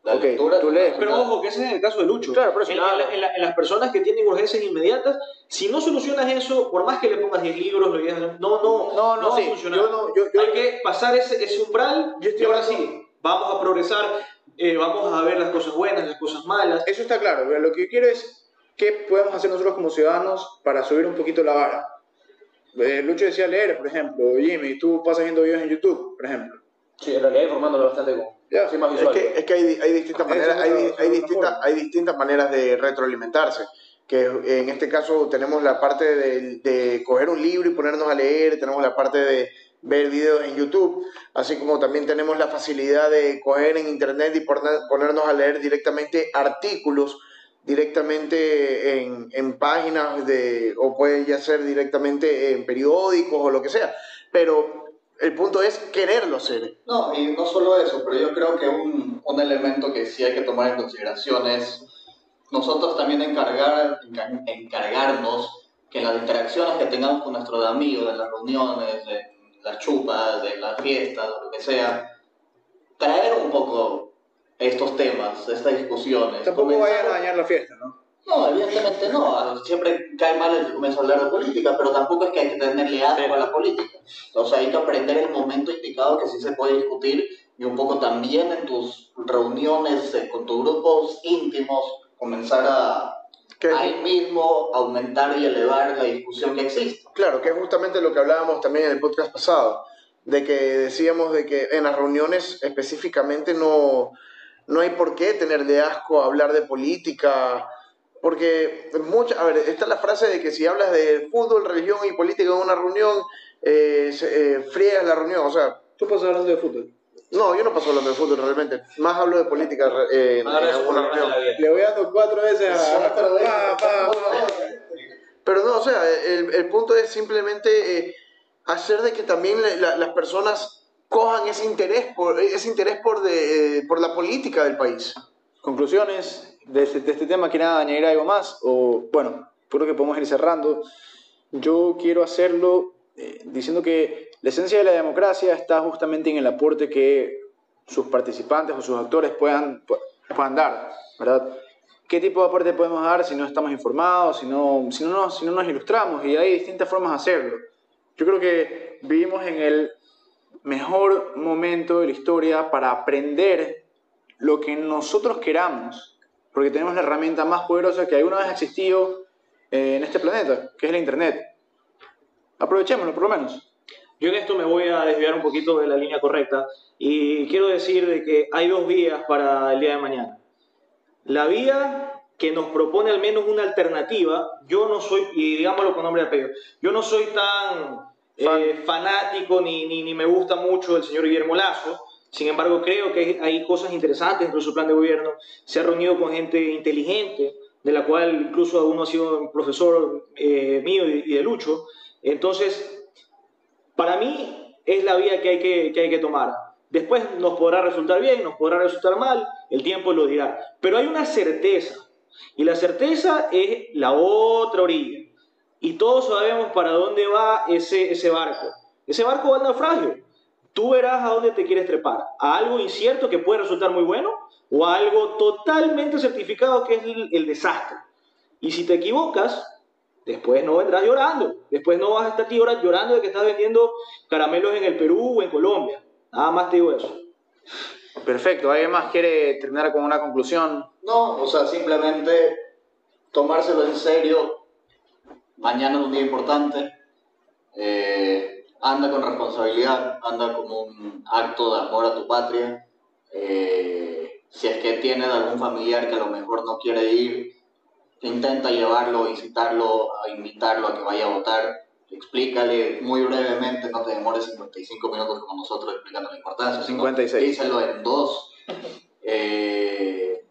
La Ok, lectura tú es lees, Pero ojo, que ese es el caso de Lucho. Claro, pero eso en, en la- en la- en las personas que tienen urgencias inmediatas, si no solucionas eso, por más que le pongas 10 libros, lo digas, no, no, No, no, va sí, a funcionar. yo no- yo- yo- Hay que pasar ese, ese umbral Yo estoy y ahora hablando- sí, vamos a progresar, eh, vamos a ver las cosas buenas, las cosas malas. Eso está claro, pero lo que yo quiero es qué podemos hacer nosotros como ciudadanos para subir un poquito la vara. Eh, Lucho decía leer, por ejemplo, Jimmy, tú pasas viendo videos en YouTube, por ejemplo. Sí, en realidad informándolo bastante con... Sí, más Es que, es que hay, hay distintas Esa maneras, hay, hay forma. hay distintas maneras de retroalimentarse. Que en este caso tenemos la parte de, de coger un libro y ponernos a leer, tenemos la parte de ver videos en YouTube, así como también tenemos la facilidad de coger en internet y poner- ponernos a leer directamente artículos directamente en, en páginas de, o puede ya ser directamente en periódicos o lo que sea. Pero el punto es quererlo hacer. No, y no solo eso, pero yo creo que un, un elemento que sí hay que tomar en consideración es nosotros también encargar, encar- encargarnos que en las interacciones que tengamos con nuestros amigos, en las reuniones, en las chupas, en las fiestas, lo que sea, traer un poco estos temas, estas discusiones. Tampoco vayan a dañar la fiesta, ¿no? No, evidentemente no. Siempre cae mal el que comienza a hablar de política, pero tampoco es que hay que tenerle asco a la política. O sea, hay que aprender el momento indicado que sí se puede discutir y un poco también en tus reuniones eh, con tus grupos íntimos comenzar a Que- ahí mismo aumentar y elevar la discusión que existe. Claro, que es justamente lo que hablábamos también en el podcast pasado, de que decíamos de que en las reuniones específicamente no, no hay por qué tenerle asco a hablar de política, porque mucha, a ver, está la frase de que si hablas de fútbol, religión y política en una reunión, eh, eh, friegas la reunión, o sea, Tú pasas hablando de fútbol. no, yo no paso hablando de fútbol realmente, más hablo de política eh, en, alguna reunión. Le voy dando cuatro veces a... Pa, pa, pa. Pero no, o sea, el, el punto es simplemente eh, hacer de que también la- la- las personas cojan ese interés por, ese interés por, de, eh, por la política del país. Conclusiones de este, de este tema, ¿quieren añadir algo más? O, bueno, creo que podemos ir cerrando. Yo quiero hacerlo eh, diciendo que la esencia de la democracia está justamente en el aporte que sus participantes o sus actores puedan, pu- puedan dar, ¿verdad? ¿Qué tipo de aporte podemos dar si no estamos informados, si no, si no, nos, si no nos ilustramos? Y hay distintas formas de hacerlo. Yo creo que vivimos en el mejor momento de la historia para aprender lo que nosotros queramos, porque tenemos la herramienta más poderosa que alguna vez ha existido eh, en este planeta, que es la Internet. Aprovechémoslo, por lo menos. Yo en esto me voy a desviar un poquito de la línea correcta y quiero decir de que hay dos vías para el día de mañana. La vía que nos propone al menos una alternativa, yo no soy, y digámoslo con nombre de apellido, yo no soy tan eh, fanático ni, ni, ni me gusta mucho el señor Guillermo Lazo, sin embargo, creo que hay cosas interesantes dentro de su plan de gobierno. Se ha reunido con gente inteligente, de la cual incluso uno ha sido un profesor eh, mío y de Lucho. Entonces, para mí es la vía que hay que, que hay que tomar. Después nos podrá resultar bien, nos podrá resultar mal, el tiempo lo dirá. Pero hay una certeza, y la certeza es la otra orilla. Y todos sabemos para dónde va ese, ese barco. Ese barco va al naufragio. Tú verás a dónde te quieres trepar. A algo incierto que puede resultar muy bueno o a algo totalmente certificado que es el, desastre. Y si te equivocas, después no vendrás llorando. Después no vas a estar aquí llorando de que estás vendiendo caramelos en el Perú o en Colombia. Nada más te digo eso. Perfecto. ¿Alguien más quiere terminar con una conclusión? No, o sea, simplemente tomárselo en serio. Mañana es un día importante. Eh, anda con responsabilidad, anda como un acto de amor a tu patria. Eh, si es que tienes algún familiar que a lo mejor no quiere ir, intenta llevarlo, visitarlo, invitarlo a que vaya a votar. Explícale muy brevemente, no te demores 55 minutos como nosotros explicando la importancia. 56. Díselo en dos. Eh,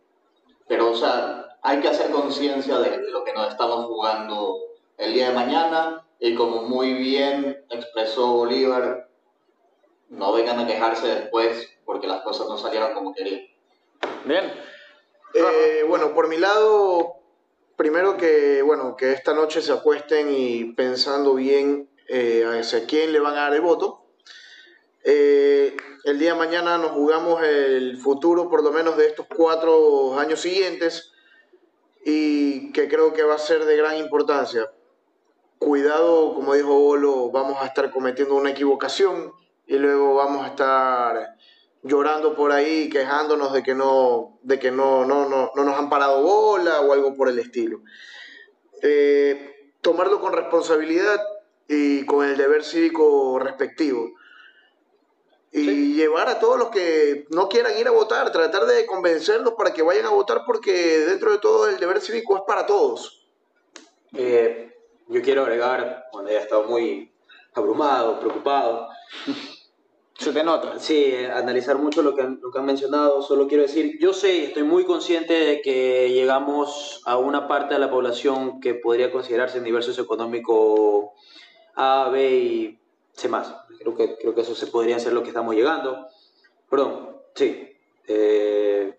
pero, o sea, hay que hacer conciencia de, de lo que nos estamos jugando el día de mañana y como muy bien expresó Bolívar, no vengan a quejarse después porque las cosas no salieron como querían. Bien. Eh, bueno, por mi lado, primero que, bueno, que esta noche se acuesten y pensando bien eh, hacia quién le van a dar el voto. Eh, el día de mañana nos jugamos el futuro, por lo menos de estos cuatro años siguientes, y que creo que va a ser de gran importancia cuidado, como dijo Bolo, vamos a estar cometiendo una equivocación y luego vamos a estar llorando por ahí, quejándonos de que no, de que no, no, no, no nos han parado bola o algo por el estilo. Eh, tomarlo con responsabilidad y con el deber cívico respectivo. Y llevar a todos los que no quieran ir a votar, tratar de convencerlos para que vayan a votar porque dentro de todo el deber cívico es para todos. Eh, yo quiero agregar, cuando haya estado muy abrumado, preocupado. Se te nota. Sí, analizar mucho lo que, han, lo que han mencionado. Solo quiero decir, yo sé y estoy muy consciente de que llegamos a una parte de la población que podría considerarse en nivel socioeconómico A, B y C más. Creo que, creo que eso se podría ser lo que estamos llegando. Perdón, sí. Eh,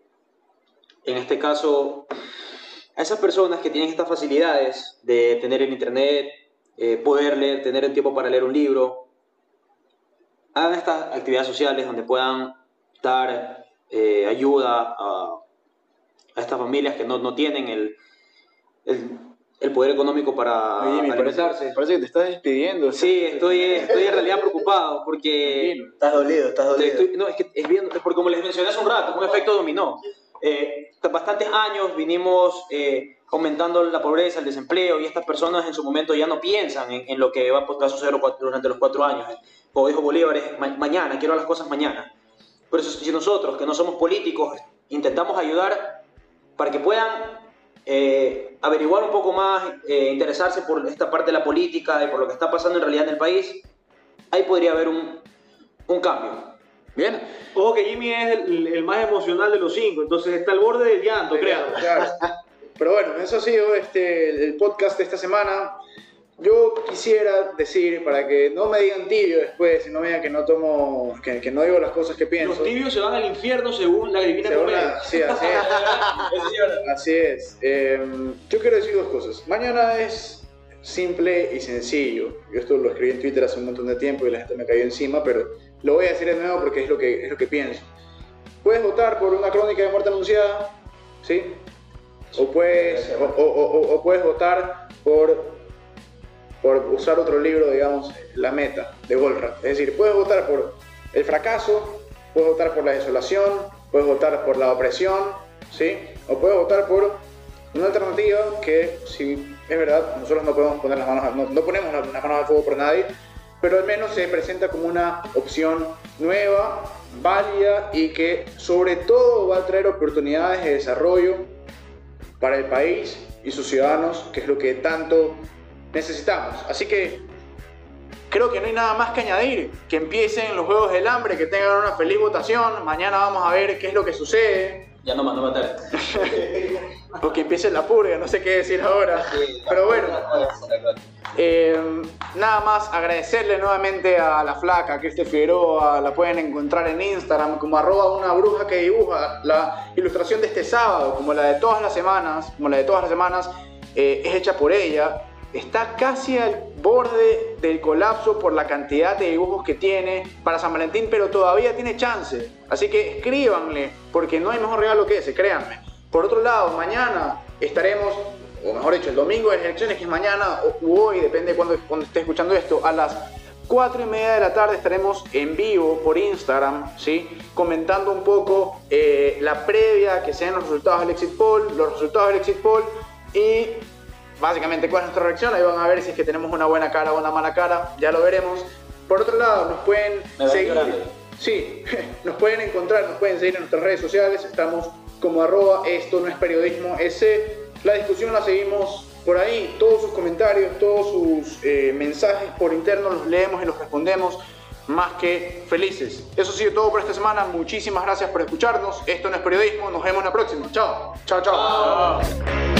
en este caso, a esas personas que tienen estas facilidades de tener el internet, eh, poder leer, tener el tiempo para leer un libro, hagan estas actividades sociales donde puedan dar eh, ayuda a, a, estas familias que no, no tienen el, el, el, poder económico para Oye, alimentarse. Parece, que te estás despidiendo. Sí, estoy, *laughs* estoy en realidad preocupado porque... Estás dolido, estás dolido. Estoy, no, es que es bien, porque como les mencioné hace un rato, es un efecto dominó. Eh, bastantes años vinimos eh, aumentando la pobreza, el desempleo, y estas personas en su momento ya no piensan en, en lo que va a suceder durante los cuatro años. Como dijo Bolívar, es ma mañana, quiero las cosas mañana. Por eso, si nosotros, que no somos políticos, intentamos ayudar para que puedan eh, averiguar un poco más, eh, interesarse por esta parte de la política y por lo que está pasando en realidad en el país, ahí podría haber un, un cambio. Bien. Ojo que Jimmy es el, el, más emocional de los cinco, entonces está al borde del llanto, creo. Claro. Pero bueno, eso ha sido este, el podcast de esta semana. Yo quisiera decir, para que no me digan tibio después, y no me digan que no tomo, que, que, no digo las cosas que pienso. Los tibios se van al infierno según la divina comedia. Sí, así es. *laughs* así es. Eh, yo quiero decir dos cosas. Mañana es simple y sencillo. Yo esto lo escribí en Twitter hace un montón de tiempo y la gente me cayó encima, pero lo voy a decir de nuevo porque es lo que, es lo que pienso. Puedes votar por una crónica de muerte anunciada, ¿sí? O puedes, o, o, puedes votar por, por usar otro libro, digamos, La Meta, de Goldratt. Es decir, puedes votar por el fracaso, puedes votar por la desolación, puedes votar por la opresión, ¿sí? O puedes votar por una alternativa que, si es verdad, nosotros no podemos poner las manos, no, no ponemos las manos al fuego por nadie, pero al menos se presenta como una opción nueva, válida y que sobre todo va a traer oportunidades de desarrollo para el país y sus ciudadanos, que es lo que tanto necesitamos. Así que creo que no hay nada más que añadir, que empiecen los Juegos del Hambre, que tengan una feliz votación, mañana vamos a ver qué es lo que sucede. Ya no mandó matar. o que empiece la purga, no sé qué decir ahora. Pero bueno, eh, nada más agradecerle nuevamente a la flaca, a Cristi Figueroa, la pueden encontrar en Instagram como arroba una bruja que dibuja. La ilustración de este sábado, como la de todas las semanas, como la de todas las semanas, eh, es hecha por ella. Está casi al borde del colapso por la cantidad de dibujos que tiene para San Valentín, pero todavía tiene chance. Así que escríbanle, porque no hay mejor regalo que ese, créanme. Por otro lado, mañana estaremos o mejor dicho, el domingo de elecciones, que es mañana o hoy, depende de cuando, cuando esté escuchando esto, a las 4 y media de la tarde estaremos en vivo por Instagram, ¿sí? comentando un poco eh, la previa, que sean los resultados del exit poll, los resultados del exit poll y básicamente cuál es nuestra reacción. Ahí van a ver si es que tenemos una buena cara o una mala cara, ya lo veremos. Por otro lado, nos pueden seguir. Sí, *laughs* nos pueden encontrar, nos pueden seguir en nuestras redes sociales. Estamos como arroba esto no es periodismo ese la discusión la seguimos por ahí, todos sus comentarios, todos sus eh, mensajes por interno los leemos y los respondemos más que felices. Eso ha sido todo por esta semana. Muchísimas gracias por escucharnos. Esto no es periodismo. Nos vemos en la próxima. Chao. Chao, chao.